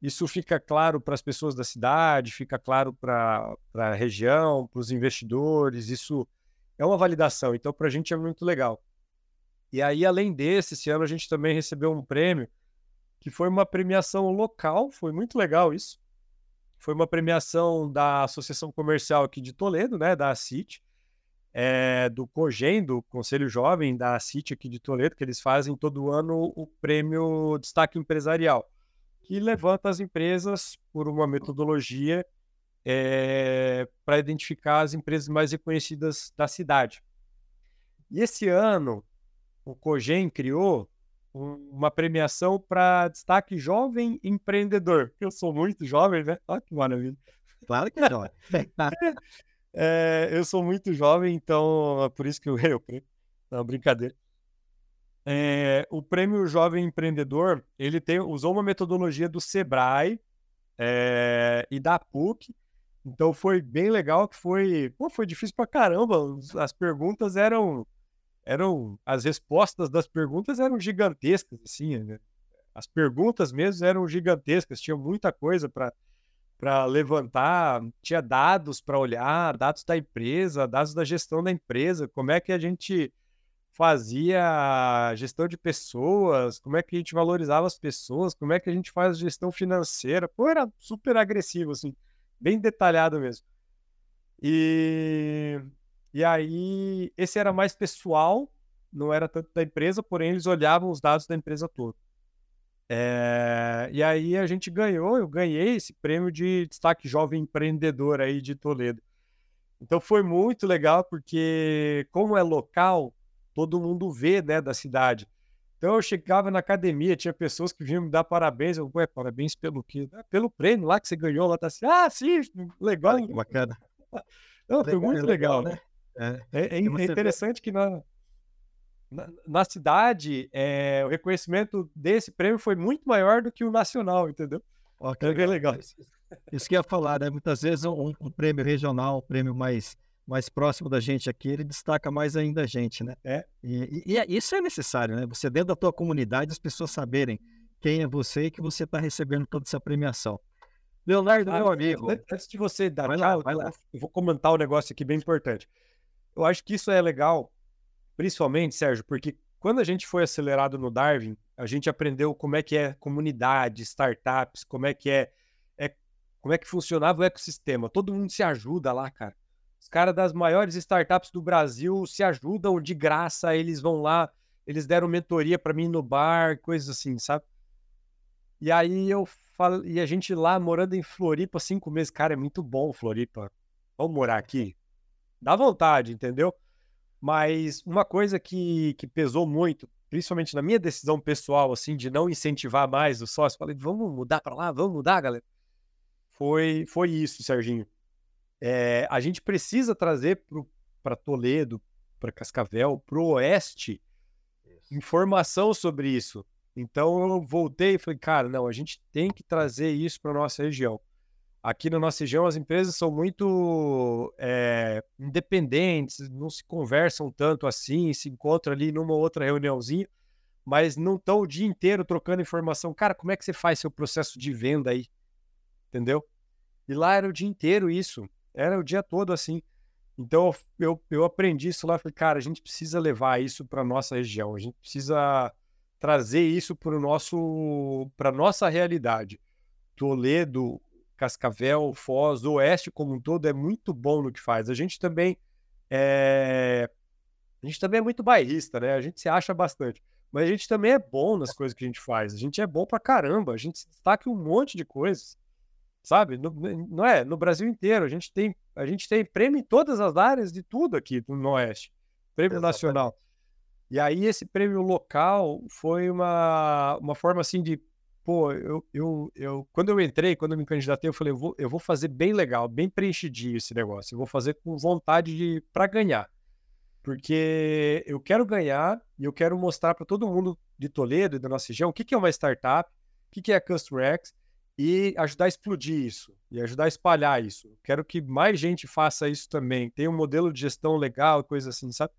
isso fica claro para as pessoas da cidade, fica claro para a região, para os investidores, isso é uma validação, então para a gente é muito legal. E aí, além desse, esse ano a gente também recebeu um prêmio, que foi uma premiação local, foi muito legal isso. Foi uma premiação da Associação Comercial aqui de Toledo, né, da CIT, é, do COGEM, do Conselho Jovem da CIT aqui de Toledo, que eles fazem todo ano o prêmio Destaque Empresarial, que levanta as empresas por uma metodologia é, para identificar as empresas mais reconhecidas da cidade. E esse ano, o COGEM criou uma premiação para destaque jovem empreendedor. Eu sou muito jovem, né? Olha que maravilha. Claro que é jovem. é, eu sou muito jovem, então é por isso que eu ganhei o prêmio. Não, brincadeira. É, o prêmio Jovem Empreendedor, ele tem, usou uma metodologia do Sebrae é, e da PUC. Então foi bem legal que foi, pô, foi difícil pra caramba. As perguntas eram eram as respostas das perguntas eram gigantescas, assim, né? as perguntas mesmo eram gigantescas, tinha muita coisa para para levantar, tinha dados para olhar, dados da empresa, dados da gestão da empresa, como é que a gente fazia gestão de pessoas, como é que a gente valorizava as pessoas, como é que a gente faz gestão financeira. Pô, era super agressivo, assim, bem detalhado mesmo. E e aí, esse era mais pessoal, não era tanto da empresa, porém eles olhavam os dados da empresa toda. É, e aí a gente ganhou, eu ganhei esse prêmio de destaque jovem empreendedor aí de Toledo. Então foi muito legal porque como é local, todo mundo vê, né, da cidade. Então eu chegava na academia, tinha pessoas que vinham me dar parabéns, eu, ué, parabéns pelo quê? Ah, pelo prêmio lá que você ganhou lá, tá assim, ah, sim, legal. Que bacana. Não, foi muito legal, legal né? É, é, é, é interessante que na, na, na cidade é, o reconhecimento desse prêmio foi muito maior do que o nacional, entendeu? Ó, que legal. legal. Isso, isso que eu ia falar, né? Muitas vezes um, um, prêmio regional, um prêmio mais, mais próximo da gente aqui, ele destaca mais ainda a gente, né? É. E, e, e isso é necessário, né? Você dentro da tua comunidade, as pessoas saberem quem é você e que você está recebendo toda essa premiação. Leonardo, ah, meu amigo. Antes de você dar vai tchau, lá, vai lá. eu vou comentar um negócio aqui bem importante. Eu acho que isso é legal, principalmente, Sérgio, porque quando a gente foi acelerado no Darwin, a gente aprendeu como é que é comunidade, startups, como é que é, é como é que funcionava o ecossistema. Todo mundo se ajuda lá, cara. Os caras das maiores startups do Brasil se ajudam de graça, eles vão lá, eles deram mentoria para mim no bar, coisas assim, sabe? E aí eu falo, e a gente lá morando em Floripa cinco meses, cara, é muito bom Floripa. Vamos morar aqui? Dá vontade, entendeu? Mas uma coisa que, que pesou muito, principalmente na minha decisão pessoal, assim, de não incentivar mais o sócio, falei, vamos mudar para lá, vamos mudar, galera. Foi, foi isso, Serginho. É, a gente precisa trazer para Toledo, para Cascavel, para o Oeste, informação sobre isso. Então eu voltei e falei, cara, não, a gente tem que trazer isso para nossa região. Aqui na nossa região as empresas são muito é, independentes, não se conversam tanto assim, se encontram ali numa outra reuniãozinha, mas não estão o dia inteiro trocando informação. Cara, como é que você faz seu processo de venda aí? Entendeu? E lá era o dia inteiro isso, era o dia todo assim. Então eu, eu aprendi isso lá, falei, cara, a gente precisa levar isso para nossa região, a gente precisa trazer isso para nosso para nossa realidade. Toledo, Cascavel, Foz, o Oeste como um todo é muito bom no que faz. A gente também é a gente também é muito bairrista, né? A gente se acha bastante, mas a gente também é bom nas coisas que a gente faz. A gente é bom pra caramba, a gente se destaca um monte de coisas. Sabe? No, não é, no Brasil inteiro, a gente tem a gente tem prêmio em todas as áreas de tudo aqui no Oeste. Prêmio Exatamente. nacional. E aí esse prêmio local foi uma, uma forma assim de, pô, eu, eu, eu quando eu entrei, quando eu me candidatei, eu falei, eu vou, eu vou fazer bem legal, bem preenchidinho esse negócio. Eu vou fazer com vontade de para ganhar. Porque eu quero ganhar e eu quero mostrar para todo mundo de Toledo e da nossa região o que, que é uma startup, o que, que é a Customer X e ajudar a explodir isso e ajudar a espalhar isso. Quero que mais gente faça isso também. Tem um modelo de gestão legal, coisa assim, sabe?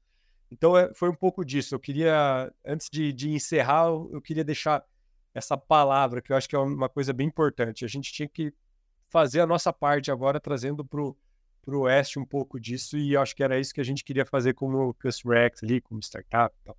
Então é, foi um pouco disso. Eu queria, antes de, de encerrar, eu queria deixar essa palavra, que eu acho que é uma coisa bem importante. A gente tinha que fazer a nossa parte agora, trazendo para o Oeste um pouco disso, e acho que era isso que a gente queria fazer como Customer X ali, como startup e tal.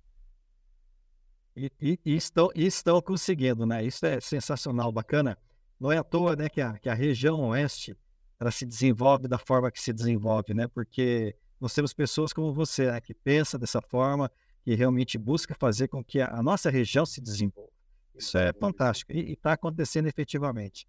E, e, estão, estão conseguindo, né? Isso é sensacional, bacana. Não é à toa né, que, a, que a região oeste ela se desenvolve da forma que se desenvolve, né? Porque nós temos pessoas como você, né, que pensa dessa forma, que realmente busca fazer com que a, a nossa região se desenvolva. Isso é fantástico e está acontecendo efetivamente.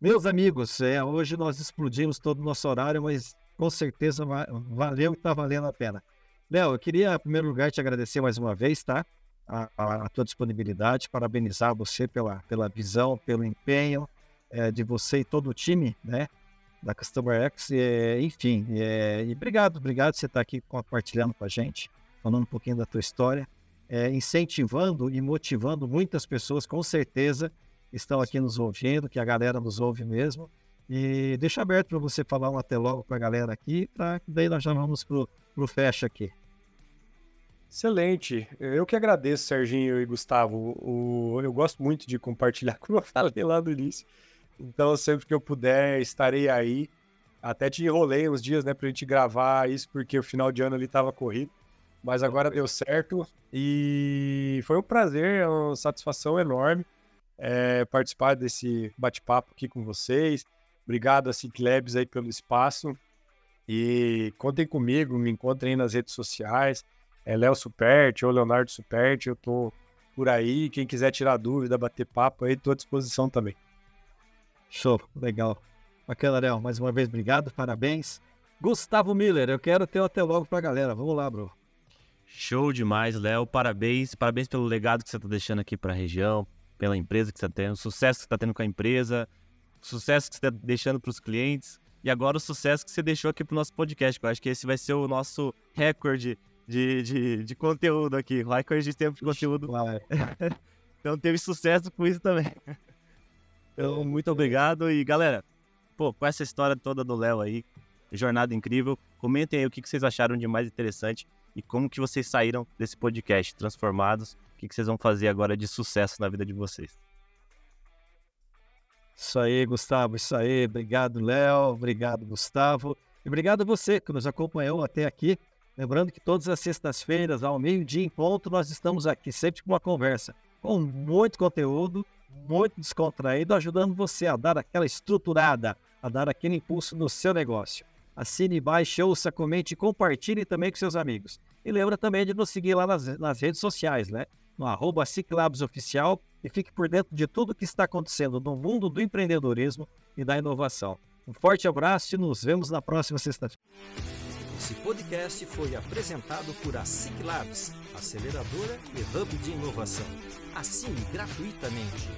Meus amigos, é, hoje nós explodimos todo o nosso horário, mas com certeza valeu e está valendo a pena. Léo, eu queria, em primeiro lugar, te agradecer mais uma vez, tá? A, a, a tua disponibilidade, parabenizar você pela, pela visão, pelo empenho é, de você e todo o time, né? da Customer X. É, enfim, e obrigado, obrigado por você estar aqui compartilhando com a gente, falando um pouquinho da tua história, é, incentivando e motivando muitas pessoas, com certeza, estão aqui nos ouvindo, que a galera nos ouve mesmo. E deixa aberto para você falar um até logo para a galera aqui, para daí nós já vamos para o fecha aqui. Excelente. Eu que agradeço, Serginho e Gustavo. O, eu gosto muito de compartilhar, como eu falei lá no início. Então, sempre que eu puder, estarei aí. Até te enrolei uns dias, né, pra gente gravar isso, porque o final de ano ali tava corrido. Mas agora deu certo e foi um prazer, uma satisfação enorme é, participar desse bate-papo aqui com vocês. Obrigado a Ciclabs aí pelo espaço. E contem comigo, me encontrem aí nas redes sociais. É Léo Superti ou Leonardo Superti, eu tô por aí. Quem quiser tirar dúvida, bater papo aí, tô à disposição também. Show, legal. Bacana, Léo. Mais uma vez, obrigado, parabéns. Gustavo Miller, eu quero ter o até logo pra galera. Vamos lá, bro. Show demais, Léo. Parabéns. Parabéns pelo legado que você está deixando aqui para a região, pela empresa que você está tendo, o sucesso que você está tendo com a empresa, o sucesso que você está deixando para os clientes e agora o sucesso que você deixou aqui para o nosso podcast. Eu acho que esse vai ser o nosso recorde de, de, de conteúdo aqui, recorde de tempo de conteúdo. então teve sucesso com isso também. Então, muito obrigado. E galera, pô, com essa história toda do Léo aí, jornada incrível, comentem aí o que vocês acharam de mais interessante e como que vocês saíram desse podcast transformados. O que vocês vão fazer agora de sucesso na vida de vocês. Isso aí, Gustavo, isso aí. Obrigado, Léo. Obrigado, Gustavo. E obrigado a você que nos acompanhou até aqui. Lembrando que todas as sextas-feiras, ao meio-dia em ponto, nós estamos aqui sempre com uma conversa, com muito conteúdo muito descontraído, ajudando você a dar aquela estruturada, a dar aquele impulso no seu negócio. Assine, baixe, ouça, comente, compartilhe também com seus amigos. E lembra também de nos seguir lá nas, nas redes sociais, né? No arroba Oficial e fique por dentro de tudo que está acontecendo no mundo do empreendedorismo e da inovação. Um forte abraço e nos vemos na próxima sexta-feira. Esse podcast foi apresentado por a Ciclabs, aceleradora e hub de inovação. Assine gratuitamente.